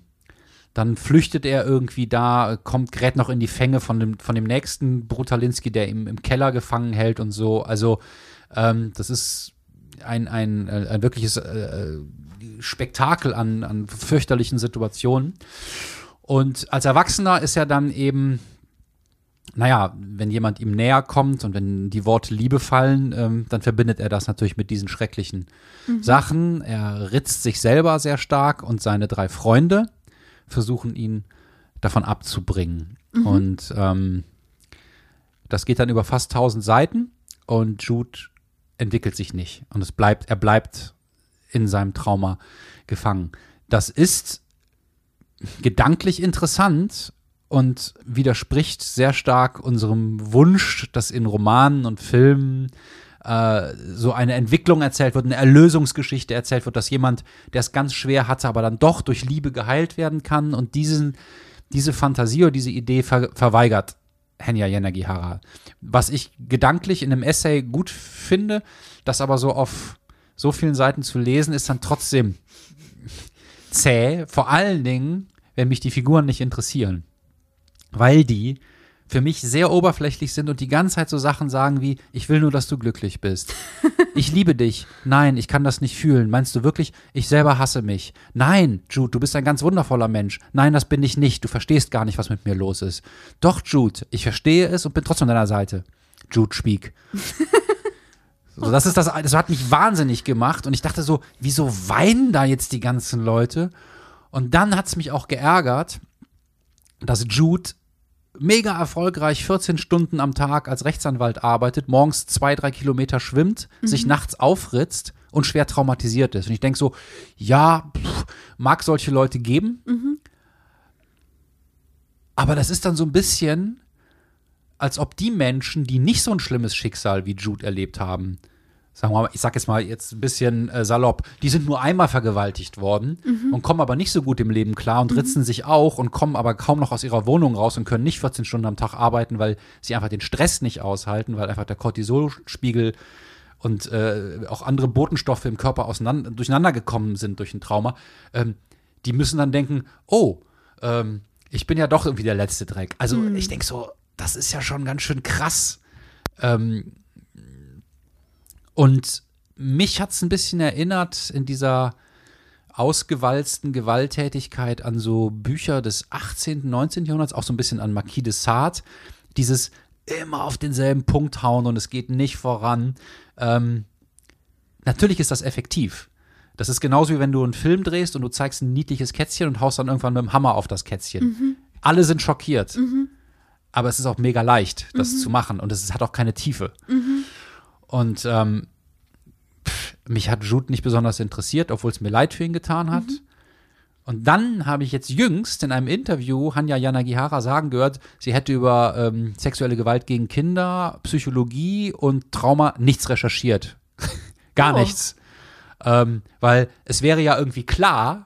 Dann flüchtet er irgendwie da, kommt, gerät noch in die Fänge von dem, von dem nächsten Brutalinski, der ihn im Keller gefangen hält und so. Also, ähm, das ist ein, ein, äh, ein wirkliches äh, Spektakel an, an fürchterlichen Situationen. Und als Erwachsener ist er dann eben, naja, wenn jemand ihm näher kommt und wenn die Worte Liebe fallen, ähm, dann verbindet er das natürlich mit diesen schrecklichen Sachen. Er ritzt sich selber sehr stark und seine drei Freunde versuchen ihn davon abzubringen. Und ähm, das geht dann über fast 1000 Seiten und Jude entwickelt sich nicht und es bleibt, er bleibt in seinem Trauma gefangen. Das ist gedanklich interessant und widerspricht sehr stark unserem Wunsch, dass in Romanen und Filmen äh, so eine Entwicklung erzählt wird, eine Erlösungsgeschichte erzählt wird, dass jemand, der es ganz schwer hatte, aber dann doch durch Liebe geheilt werden kann und diesen, diese Fantasie oder diese Idee ver verweigert Henya Yanagihara. Was ich gedanklich in einem Essay gut finde, das aber so auf so vielen Seiten zu lesen, ist dann trotzdem zäh, vor allen Dingen, wenn mich die Figuren nicht interessieren. Weil die für mich sehr oberflächlich sind und die ganze Zeit so Sachen sagen wie, ich will nur, dass du glücklich bist. Ich liebe dich. Nein, ich kann das nicht fühlen. Meinst du wirklich, ich selber hasse mich? Nein, Jude, du bist ein ganz wundervoller Mensch. Nein, das bin ich nicht. Du verstehst gar nicht, was mit mir los ist. Doch, Jude, ich verstehe es und bin trotzdem an deiner Seite. Jude, speak. So, das ist das, das hat mich wahnsinnig gemacht und ich dachte so, wieso weinen da jetzt die ganzen Leute? Und dann hat es mich auch geärgert, dass Jude mega erfolgreich 14 Stunden am Tag als Rechtsanwalt arbeitet, morgens zwei, drei Kilometer schwimmt, sich nachts aufritzt und schwer traumatisiert ist. Und ich denke so, ja, pff, mag solche Leute geben, aber das ist dann so ein bisschen, als ob die Menschen, die nicht so ein schlimmes Schicksal wie Jude erlebt haben, sagen wir mal, ich sag jetzt mal jetzt ein bisschen äh, salopp, die sind nur einmal vergewaltigt worden und kommen aber nicht so gut im Leben klar und ritzen sich auch und kommen aber kaum noch aus ihrer Wohnung raus und können nicht 14 Stunden am Tag arbeiten, weil sie einfach den Stress nicht aushalten, weil einfach der Cortisolspiegel und äh, auch andere Botenstoffe im Körper auseinander, durcheinander gekommen sind durch ein Trauma. Ähm, die müssen dann denken, oh, ähm, ich bin ja doch irgendwie der letzte Dreck. Also ich denke so, das ist ja schon ganz schön krass. Ähm, und mich hat es ein bisschen erinnert in dieser ausgewalzten Gewalttätigkeit an so Bücher des 18., 19. Jahrhunderts, auch so ein bisschen an Marquis de Sade. Dieses immer auf denselben Punkt hauen und es geht nicht voran. Ähm, natürlich ist das effektiv. Das ist genauso wie wenn du einen Film drehst und du zeigst ein niedliches Kätzchen und haust dann irgendwann mit dem Hammer auf das Kätzchen. Alle sind schockiert. Aber es ist auch mega leicht, das zu machen und es hat auch keine Tiefe. Und ähm, pff, mich hat Jude nicht besonders interessiert, obwohl es mir leid für ihn getan hat. Und dann habe ich jetzt jüngst in einem Interview Hanya Yanagihara sagen gehört, sie hätte über ähm, sexuelle Gewalt gegen Kinder, Psychologie und Trauma nichts recherchiert. Gar Oh. nichts. Ähm, weil es wäre ja irgendwie klar,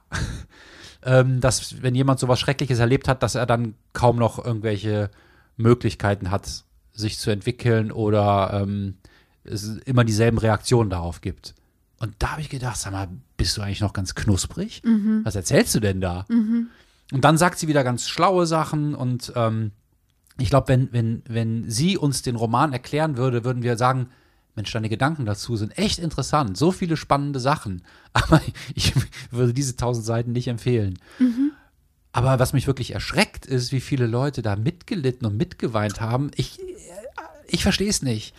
ähm, dass wenn jemand sowas Schreckliches erlebt hat, dass er dann kaum noch irgendwelche Möglichkeiten hat, sich zu entwickeln oder ähm, es immer dieselben Reaktionen darauf gibt. Und da habe ich gedacht, sag mal, bist du eigentlich noch ganz knusprig? Was erzählst du denn da? Und dann sagt sie wieder ganz schlaue Sachen und ähm, ich glaube, wenn, wenn, wenn sie uns den Roman erklären würde, würden wir sagen, Mensch, deine Gedanken dazu sind echt interessant, so viele spannende Sachen. Aber ich würde diese tausend Seiten nicht empfehlen. Aber was mich wirklich erschreckt, ist, wie viele Leute da mitgelitten und mitgeweint haben. Ich, ich verstehe es nicht.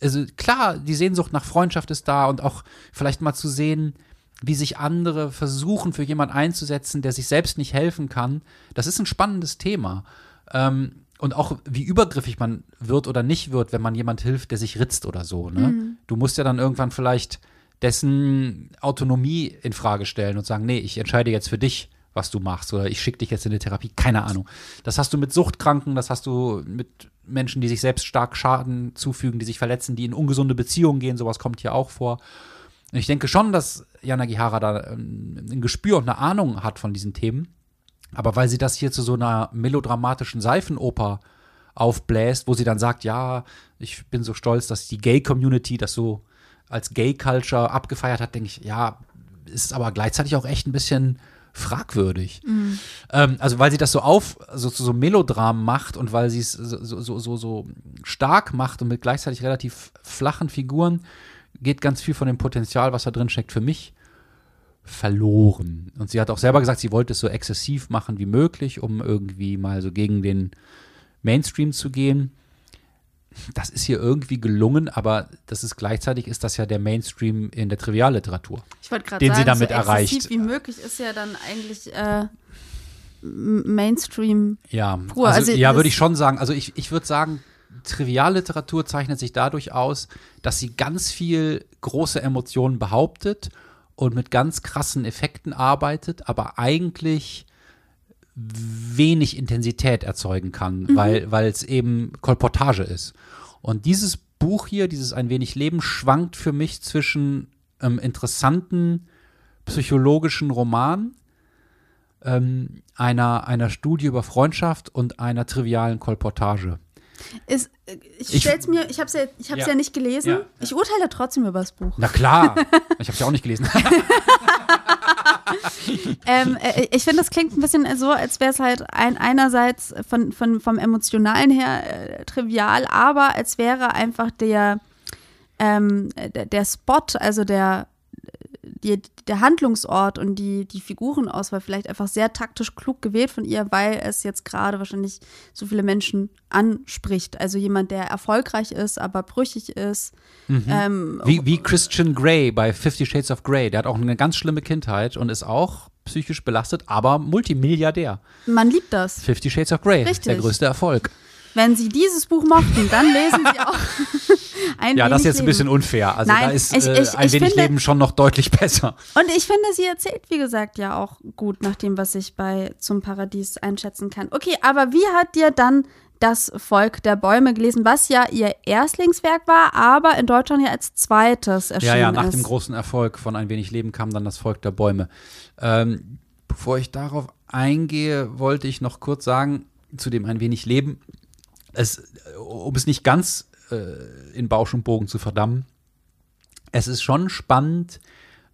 Also klar, die Sehnsucht nach Freundschaft ist da und auch vielleicht mal zu sehen, wie sich andere versuchen, für jemanden einzusetzen, der sich selbst nicht helfen kann. Das ist ein spannendes Thema. Ähm, und auch wie übergriffig man wird oder nicht wird, wenn man jemand hilft, der sich ritzt oder so. Ne? Du musst ja dann irgendwann vielleicht dessen Autonomie in Frage stellen und sagen, nee, ich entscheide jetzt für dich, was du machst oder ich schicke dich jetzt in eine Therapie, keine Ahnung. Das hast du mit Suchtkranken, das hast du mit Menschen, die sich selbst stark Schaden zufügen, die sich verletzen, die in ungesunde Beziehungen gehen, sowas kommt hier auch vor. Und ich denke schon, dass Jana Gihara da ähm, ein Gespür und eine Ahnung hat von diesen Themen. Aber weil sie das hier zu so einer melodramatischen Seifenoper aufbläst, wo sie dann sagt, ja, ich bin so stolz, dass die Gay-Community das so als Gay-Culture abgefeiert hat, denke ich, ja, ist aber gleichzeitig auch echt ein bisschen fragwürdig. Ähm, also weil sie das so auf, so zu so Melodram macht und weil sie es so, so, so, so, so stark macht und mit gleichzeitig relativ flachen Figuren, geht ganz viel von dem Potenzial, was da drin steckt, für mich verloren. Und sie hat auch selber gesagt, sie wollte es so exzessiv machen wie möglich, um irgendwie mal so gegen den Mainstream zu gehen. Das ist hier irgendwie gelungen, aber das ist gleichzeitig ist das ja der Mainstream in der Trivialliteratur. Ich wollte gerade Den sagen, sie damit so erreicht. wie möglich ist ja dann eigentlich äh, Mainstream. Ja, Pur, also, also ja, würde ich schon sagen. Also ich, ich würde sagen, Trivialliteratur zeichnet sich dadurch aus, dass sie ganz viel große Emotionen behauptet und mit ganz krassen Effekten arbeitet, aber eigentlich wenig Intensität erzeugen kann, weil, weil es eben Kolportage ist. Und dieses Buch hier, dieses Ein wenig Leben, schwankt für mich zwischen ähm, interessanten psychologischen Roman, ähm, einer, einer Studie über Freundschaft und einer trivialen Kolportage. Ist, ich Ich- stell's mir, ich habe es ja, ich hab's ja. Ja. nicht gelesen. Ja, ja. Ich urteile trotzdem über das Buch. Na klar, ich habe es ja auch nicht gelesen. Ähm, äh, ich finde, das klingt ein bisschen so, als wäre es halt ein, einerseits von, von, vom Emotionalen her äh, trivial, aber als wäre einfach der, ähm, der, der Spot, also der, die, der Handlungsort und die, die Figurenauswahl vielleicht einfach sehr taktisch klug gewählt von ihr, weil es jetzt gerade wahrscheinlich so viele Menschen anspricht. Also jemand, der erfolgreich ist, aber brüchig ist. Ähm, Wie, wie Christian Grey bei Fifty Shades of Grey. Der hat auch eine ganz schlimme Kindheit und ist auch psychisch belastet, aber Multimilliardär. man liebt das. Fifty Shades of Grey, Richtig. der größte Erfolg. Wenn Sie dieses Buch mochten, dann lesen Sie auch ein Ja, das ist jetzt ein bisschen unfair. Also Nein, da ist ich- äh, ich- ein wenig finde- Leben schon noch deutlich besser. Und ich finde, sie erzählt, wie gesagt, ja auch gut nach dem, was ich bei Zum Paradies einschätzen kann. Okay, aber wie hat dir dann das Volk der Bäume gelesen, was ja ihr Erstlingswerk war, aber in Deutschland ja als zweites erschienen Ja, ja, nach ist? dem großen Erfolg von Ein wenig Leben kam dann das Volk der Bäume. Ähm, bevor ich darauf eingehe, wollte ich noch kurz sagen, zu dem Ein wenig Leben, es, um es nicht ganz äh, in Bausch und Bogen zu verdammen, es ist schon spannend,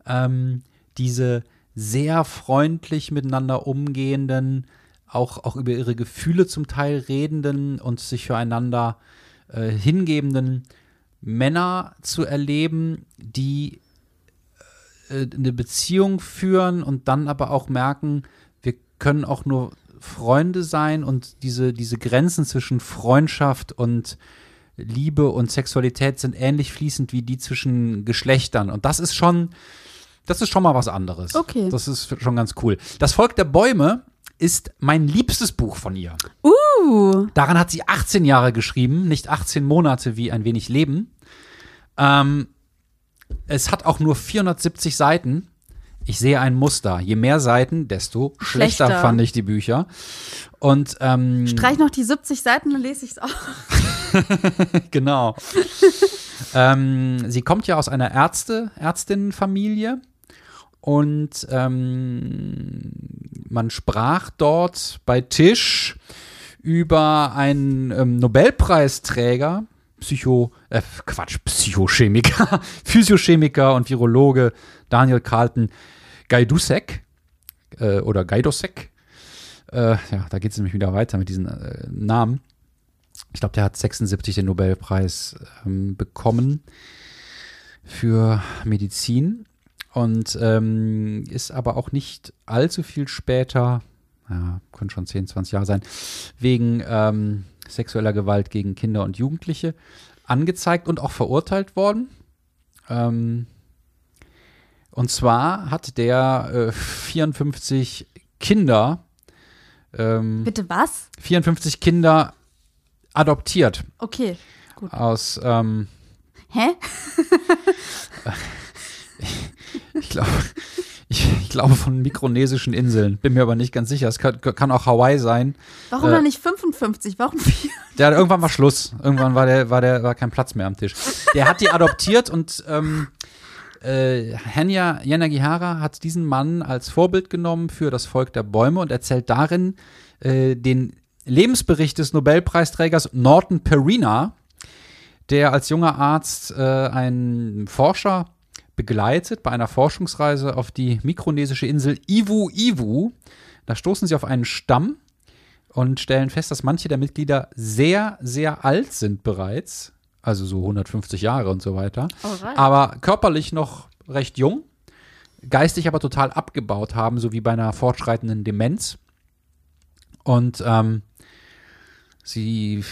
ähm, diese sehr freundlich miteinander umgehenden, auch, auch über ihre Gefühle zum Teil redenden und sich füreinander äh, hingebenden Männer zu erleben, die äh, eine Beziehung führen und dann aber auch merken, wir können auch nur Freunde sein und diese, diese Grenzen zwischen Freundschaft und Liebe und Sexualität sind ähnlich fließend wie die zwischen Geschlechtern. Und das ist schon, das ist schon mal was anderes. Okay. Das ist schon ganz cool. Das Volk der Bäume ist mein liebstes Buch von ihr. Uh, Daran hat sie 18 Jahre geschrieben, nicht 18 Monate wie ein wenig Leben. Ähm, es hat auch nur 470 Seiten. Ich sehe ein Muster. Je mehr Seiten, desto schlechter, Schlechter. fand ich die Bücher. Und ähm, streich noch die 70 Seiten, dann lese ich es auch. genau. ähm, sie kommt ja aus einer Ärzte, Ärztinnenfamilie und ähm, man sprach dort bei Tisch über einen ähm, Nobelpreisträger, Psycho, äh, Quatsch, Psychochemiker, Physiochemiker und Virologe Daniel Carlton Gajdusek äh, oder Gajdosek. Äh, ja, da geht es nämlich wieder weiter mit diesen äh, Namen. Ich glaube, der hat 76 den Nobelpreis ähm, bekommen für Medizin und ähm, ist aber auch nicht allzu viel später, ja, können schon 10, 20 Jahre sein, wegen ähm, sexueller Gewalt gegen Kinder und Jugendliche angezeigt und auch verurteilt worden. Ähm, und zwar hat der äh, 54 Kinder. Ähm, Bitte was? 54 Kinder adoptiert. Okay, gut. Aus, ähm, Hä? ich glaube, ich, ich, glaube von mikronesischen Inseln. Bin mir aber nicht ganz sicher. Es kann, kann auch Hawaii sein. Warum äh, dann nicht 55? Warum 4? Der irgendwann war Schluss. Irgendwann war der, war der, war kein Platz mehr am Tisch. Der hat die adoptiert und ähm, äh, Henya Yanagihara hat diesen Mann als Vorbild genommen für das Volk der Bäume und erzählt darin äh, den Lebensbericht des Nobelpreisträgers Norton Perina, der als junger Arzt äh, einen Forscher begleitet bei einer Forschungsreise auf die mikronesische Insel Iwu Iwu. Da stoßen sie auf einen Stamm und stellen fest, dass manche der Mitglieder sehr, sehr alt sind bereits. Also so 150 Jahre und so weiter. Alright. Aber körperlich noch recht jung, geistig aber total abgebaut haben, so wie bei einer fortschreitenden Demenz. Und ähm, sie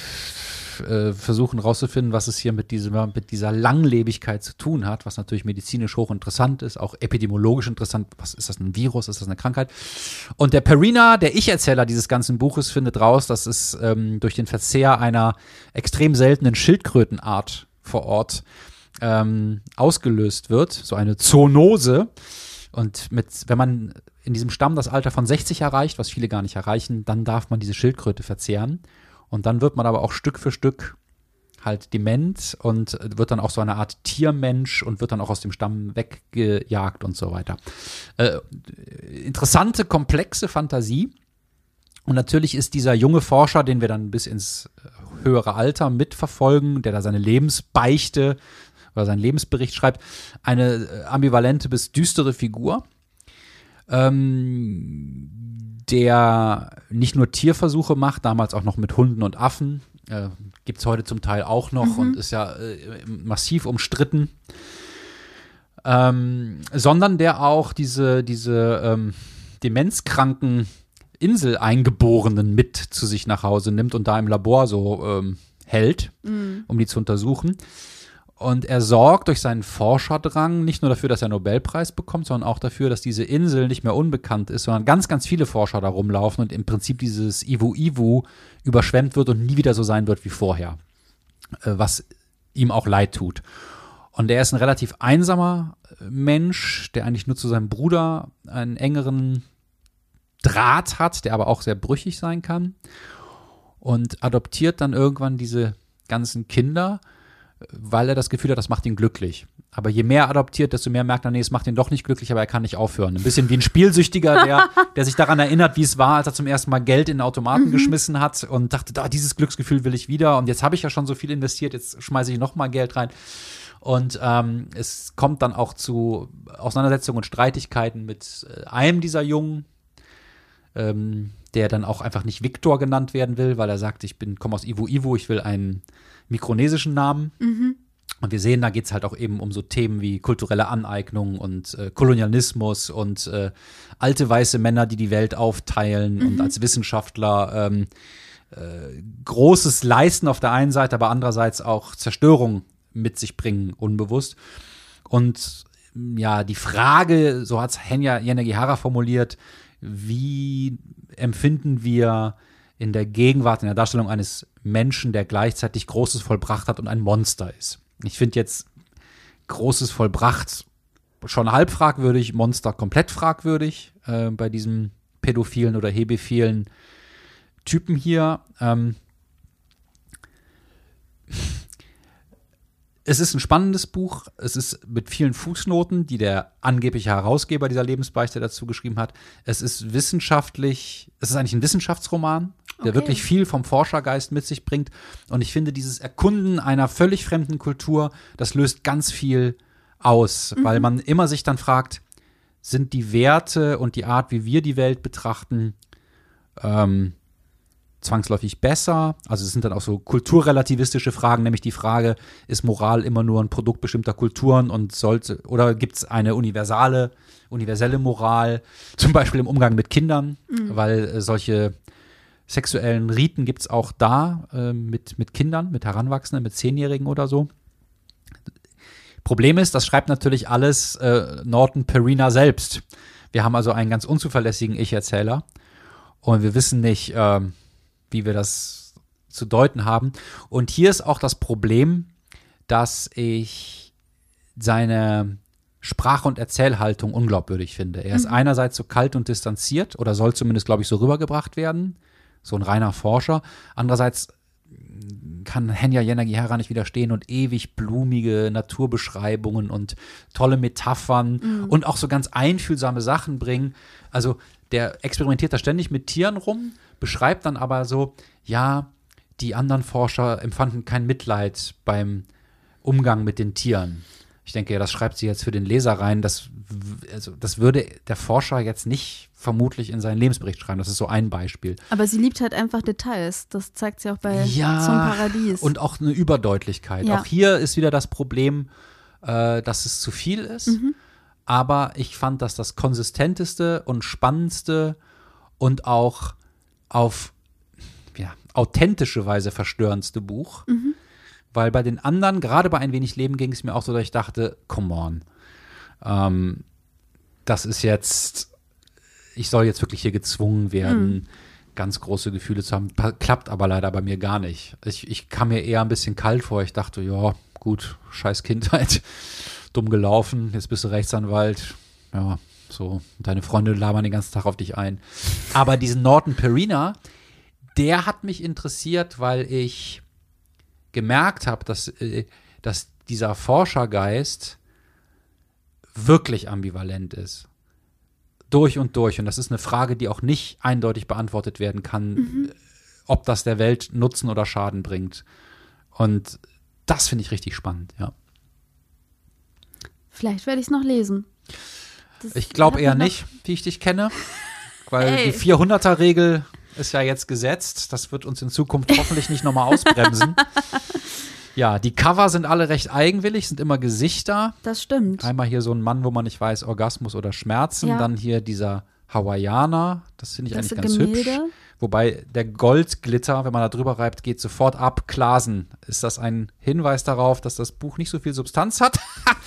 äh, versuchen herauszufinden, was es hier mit, diesem, mit dieser Langlebigkeit zu tun hat, was natürlich medizinisch hochinteressant ist, auch epidemiologisch interessant. Was ist das ein Virus? Ist das eine Krankheit? Und der Perina, der Ich-Erzähler dieses ganzen Buches, findet raus, dass es ähm, durch den Verzehr einer extrem seltenen Schildkrötenart vor Ort ähm, ausgelöst wird, so eine Zoonose. Und mit, wenn man in diesem Stamm das Alter von 60 erreicht, was viele gar nicht erreichen, dann darf man diese Schildkröte verzehren. Und dann wird man aber auch Stück für Stück halt dement und wird dann auch so eine Art Tiermensch und wird dann auch aus dem Stamm weggejagt und so weiter. Äh, interessante, komplexe Fantasie. Und natürlich ist dieser junge Forscher, den wir dann bis ins höhere Alter mitverfolgen, der da seine Lebensbeichte oder seinen Lebensbericht schreibt, eine ambivalente bis düstere Figur. Ähm, der nicht nur Tierversuche macht, damals auch noch mit Hunden und Affen. Äh, Gibt es heute zum Teil auch noch mhm. und ist ja äh, massiv umstritten. Ähm, sondern der auch diese, diese ähm, demenzkranken Inseleingeborenen mit zu sich nach Hause nimmt und da im Labor so ähm, hält, mhm. um die zu untersuchen. Und er sorgt durch seinen Forscherdrang nicht nur dafür, dass er Nobelpreis bekommt, sondern auch dafür, dass diese Insel nicht mehr unbekannt ist, sondern ganz, ganz viele Forscher da rumlaufen und im Prinzip dieses Iwu Iwu überschwemmt wird und nie wieder so sein wird wie vorher. Äh, was ihm auch leid tut. Und er ist ein relativ einsamer äh, Mensch, der eigentlich nur zu seinem Bruder einen engeren Draht hat, der aber auch sehr brüchig sein kann. Und adoptiert dann irgendwann diese ganzen Kinder weil er das Gefühl hat, das macht ihn glücklich. Aber je mehr er adoptiert, desto mehr merkt er, nee, es macht ihn doch nicht glücklich, aber er kann nicht aufhören. Ein bisschen wie ein Spielsüchtiger, der, der sich daran erinnert, wie es war, als er zum ersten Mal Geld in den Automaten mhm. geschmissen hat und dachte, da, dieses Glücksgefühl will ich wieder. Und jetzt habe ich ja schon so viel investiert, jetzt schmeiße ich noch mal Geld rein. Und ähm, es kommt dann auch zu Auseinandersetzungen und Streitigkeiten mit äh, einem dieser Jungen, ähm, der dann auch einfach nicht Viktor genannt werden will, weil er sagt, ich bin komme aus Ivo Ivo, ich will einen mikronesischen Namen. Mhm. Und wir sehen, da geht es halt auch eben um so Themen wie kulturelle Aneignung und äh, Kolonialismus und äh, alte weiße Männer, die die Welt aufteilen mhm. und als Wissenschaftler ähm, äh, Großes leisten auf der einen Seite, aber andererseits auch Zerstörung mit sich bringen, unbewusst. Und ja, die Frage, so hat es Henya Yanagihara formuliert, wie empfinden wir in der Gegenwart, in der Darstellung eines Menschen, der gleichzeitig Großes vollbracht hat und ein Monster ist. Ich finde jetzt Großes vollbracht schon halb fragwürdig, Monster komplett fragwürdig äh, bei diesem pädophilen oder hebephilen Typen hier. Ähm, es ist ein spannendes Buch. Es ist mit vielen Fußnoten, die der angebliche Herausgeber dieser Lebensbeichte dazu geschrieben hat. Es ist wissenschaftlich, es ist eigentlich ein Wissenschaftsroman, der okay. wirklich viel vom Forschergeist mit sich bringt. Und ich finde, dieses Erkunden einer völlig fremden Kultur, das löst ganz viel aus, mhm. weil man immer sich dann fragt, sind die Werte und die Art, wie wir die Welt betrachten, ähm, zwangsläufig besser. Also es sind dann auch so kulturrelativistische Fragen, nämlich die Frage, ist Moral immer nur ein Produkt bestimmter Kulturen und sollte, oder gibt es eine universale, universelle Moral, zum Beispiel im Umgang mit Kindern, weil äh, solche sexuellen Riten gibt es auch da äh, mit, mit Kindern, mit Heranwachsenden, mit Zehnjährigen oder so. Problem ist, das schreibt natürlich alles äh, Norton Perina selbst. Wir haben also einen ganz unzuverlässigen Ich-Erzähler und wir wissen nicht, ähm, wie wir das zu deuten haben. Und hier ist auch das Problem, dass ich seine Sprache und Erzählhaltung unglaubwürdig finde. Er ist einerseits so kalt und distanziert oder soll zumindest, glaube ich, so rübergebracht werden. So ein reiner Forscher. Andererseits kann Henya Yanagihara nicht widerstehen und ewig blumige Naturbeschreibungen und tolle Metaphern und auch so ganz einfühlsame Sachen bringen. Also der experimentiert da ständig mit Tieren rum, beschreibt dann aber so, ja, die anderen Forscher empfanden kein Mitleid beim Umgang mit den Tieren. Ich denke, ja, das schreibt sie jetzt für den Leser rein. Das, also, das würde der Forscher jetzt nicht vermutlich in seinen Lebensbericht schreiben. Das ist so ein Beispiel. Aber sie liebt halt einfach Details. Das zeigt sie auch bei Ja, Zum Paradies. Und auch eine Überdeutlichkeit. Ja. Auch hier ist wieder das Problem, äh, dass es zu viel ist. Mhm. Aber ich fand das das konsistenteste und spannendste und auch auf ja, authentische Weise verstörendste Buch. Mhm. Weil bei den anderen, gerade bei Ein wenig Leben, ging es mir auch so, dass ich dachte, come on. Ähm, das ist jetzt, ich soll jetzt wirklich hier gezwungen werden, ganz große Gefühle zu haben. Klappt aber leider bei mir gar nicht. Ich, ich kam mir eher ein bisschen kalt vor. Ich dachte, ja, gut, scheiß Kindheit, dumm gelaufen, jetzt bist du Rechtsanwalt. Ja, so, deine Freunde labern den ganzen Tag auf dich ein. Aber diesen Norton Perina, der hat mich interessiert, weil ich gemerkt habe, dass, äh, dass dieser Forschergeist wirklich ambivalent ist. Durch und durch. Und das ist eine Frage, die auch nicht eindeutig beantwortet werden kann, äh, ob das der Welt Nutzen oder Schaden bringt. Und das finde ich richtig spannend, ja. Vielleicht werde ich es noch lesen. Das Ich glaube eher nicht, wie ich dich kenne, weil Ey. die 400er-Regel ist ja jetzt gesetzt. Das wird uns in Zukunft hoffentlich nicht nochmal ausbremsen. Ja, die Cover sind alle recht eigenwillig, sind immer Gesichter. Das stimmt. Einmal hier so ein Mann, wo man nicht weiß, Orgasmus oder Schmerzen. Ja. Dann hier dieser Hawaiianer. Das finde ich Das eigentlich ganz hübsch. Gemälde. Wobei der Goldglitter, wenn man da drüber reibt, geht sofort ab. Klasen. Ist das ein Hinweis darauf, dass das Buch nicht so viel Substanz hat?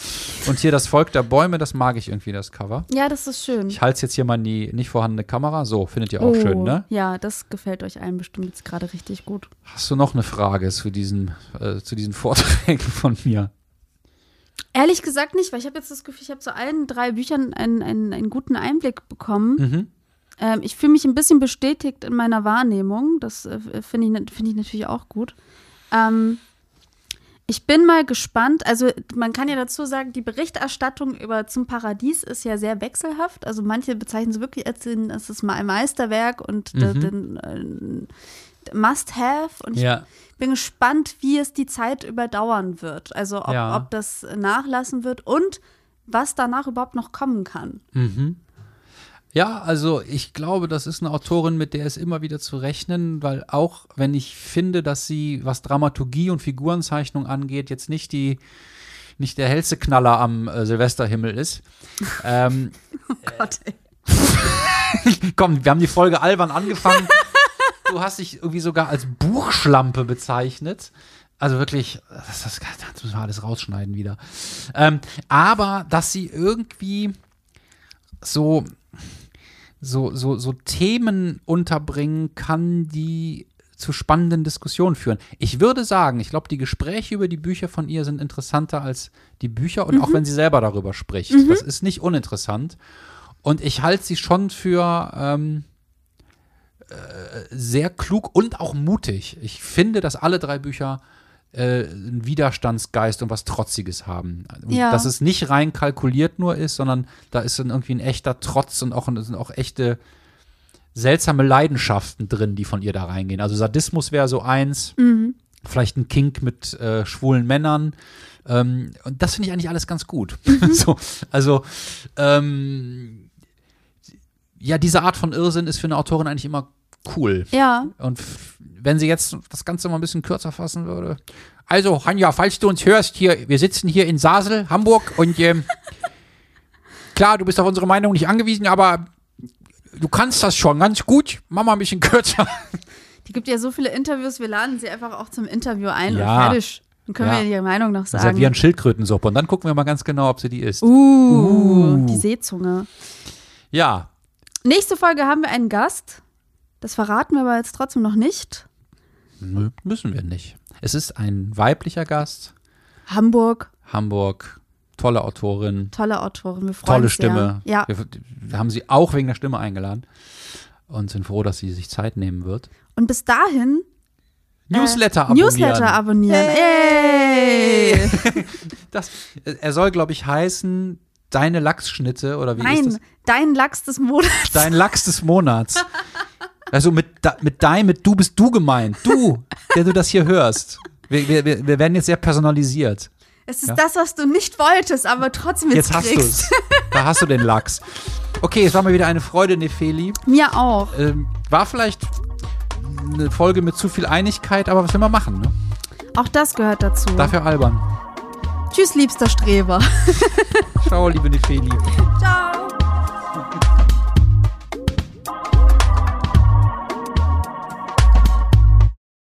Und hier das Volk der Bäume, das mag ich irgendwie, das Cover. Ja, das ist schön. Ich halte es jetzt hier mal in die nicht vorhandene Kamera. So, findet ihr auch schön, ne? Oh, Ja, das gefällt euch allen bestimmt jetzt gerade richtig gut. Hast du noch eine Frage zu diesen, äh, zu diesen Vorträgen von mir? Ehrlich gesagt nicht, weil ich habe jetzt das Gefühl, ich habe zu allen drei Büchern einen, einen, einen guten Einblick bekommen. Mhm. Ähm, ich fühle mich ein bisschen bestätigt in meiner Wahrnehmung. Das äh, finde ich, find ich natürlich auch gut. Ähm, ich bin mal gespannt. Also, man kann ja dazu sagen, die Berichterstattung über Zum Paradies ist ja sehr wechselhaft. Also, manche bezeichnen es wirklich als den, es ist mal ein Meisterwerk und de- den äh, Must-Have. Und ich Ja. bin gespannt, wie es die Zeit überdauern wird. Also, ob, Ja. ob das nachlassen wird und was danach überhaupt noch kommen kann. Ja, also ich glaube, das ist eine Autorin, mit der ist immer wieder zu rechnen, weil auch wenn ich finde, dass sie, was Dramaturgie und Figurenzeichnung angeht, jetzt nicht die nicht der hellste Knaller am äh, Silvesterhimmel ist. ähm, Gott, ey. komm, wir haben die Folge albern angefangen. du hast dich irgendwie sogar als Buchschlampe bezeichnet. Also wirklich, das, das, das müssen wir alles rausschneiden wieder. Ähm, aber dass sie irgendwie so, so, so, so Themen unterbringen kann, die zu spannenden Diskussionen führen. Ich würde sagen, ich glaube, die Gespräche über die Bücher von ihr sind interessanter als die Bücher und auch wenn sie selber darüber spricht. Das ist nicht uninteressant. Und ich halte sie schon für ähm, äh, sehr klug und auch mutig. Ich finde, dass alle drei Bücher äh, einen Widerstandsgeist und was Trotziges haben. Ja. Dass es nicht rein kalkuliert nur ist, sondern da ist dann irgendwie ein echter Trotz und auch, sind auch echte seltsame Leidenschaften drin, die von ihr da reingehen. Also Sadismus wäre so eins, vielleicht ein Kink mit äh, schwulen Männern. Ähm, und das finde ich eigentlich alles ganz gut. so, also, ähm, ja, diese Art von Irrsinn ist für eine Autorin eigentlich immer cool. Ja. Und wenn sie jetzt das Ganze mal ein bisschen kürzer fassen würde. Also, Hanja, falls du uns hörst, hier, wir sitzen hier in Sasel, Hamburg, und ähm, klar, du bist auf unsere Meinung nicht angewiesen, aber du kannst das schon ganz gut. Mach mal ein bisschen kürzer. Die gibt ja so viele Interviews, wir laden sie einfach auch zum Interview ein Ja. und fertig. Dann können Ja. wir ihre Meinung noch sagen. Servieren Schildkrötensuppe und dann gucken wir mal ganz genau, ob sie die isst. Uh, die Seezunge. Ja, Nächste Folge haben wir einen Gast. Das verraten wir aber jetzt trotzdem noch nicht. nö, müssen wir nicht. Es ist ein weiblicher Gast, Hamburg, Hamburg, tolle Autorin, tolle Autorin. Wir freuen tolle uns Stimme. Sehr. Ja. Wir, wir haben sie auch wegen der Stimme eingeladen und sind froh, dass sie sich Zeit nehmen wird. Und bis dahin Newsletter abonnieren. Newsletter abonnieren. Ey. Das, er soll, glaube ich, heißen Deine Lachsschnitte oder wie ist Nein, das? dein Lachs des Monats. Dein Lachs des Monats. Also mit, mit dein, mit du bist du gemeint. Du, der du das hier hörst. Wir, wir, wir werden jetzt sehr personalisiert. Es ist Ja. das, was du nicht wolltest, aber trotzdem jetzt, Jetzt hast du es. Da hast du den Lachs. Okay, es war mal wieder eine Freude, Nefeli. Mir auch. Ähm, war vielleicht eine Folge mit zu viel Einigkeit, aber was will man machen, ne? Auch das gehört dazu. Dafür albern. Tschüss, liebster Streber. Ciao, liebe Nefeli. Ciao.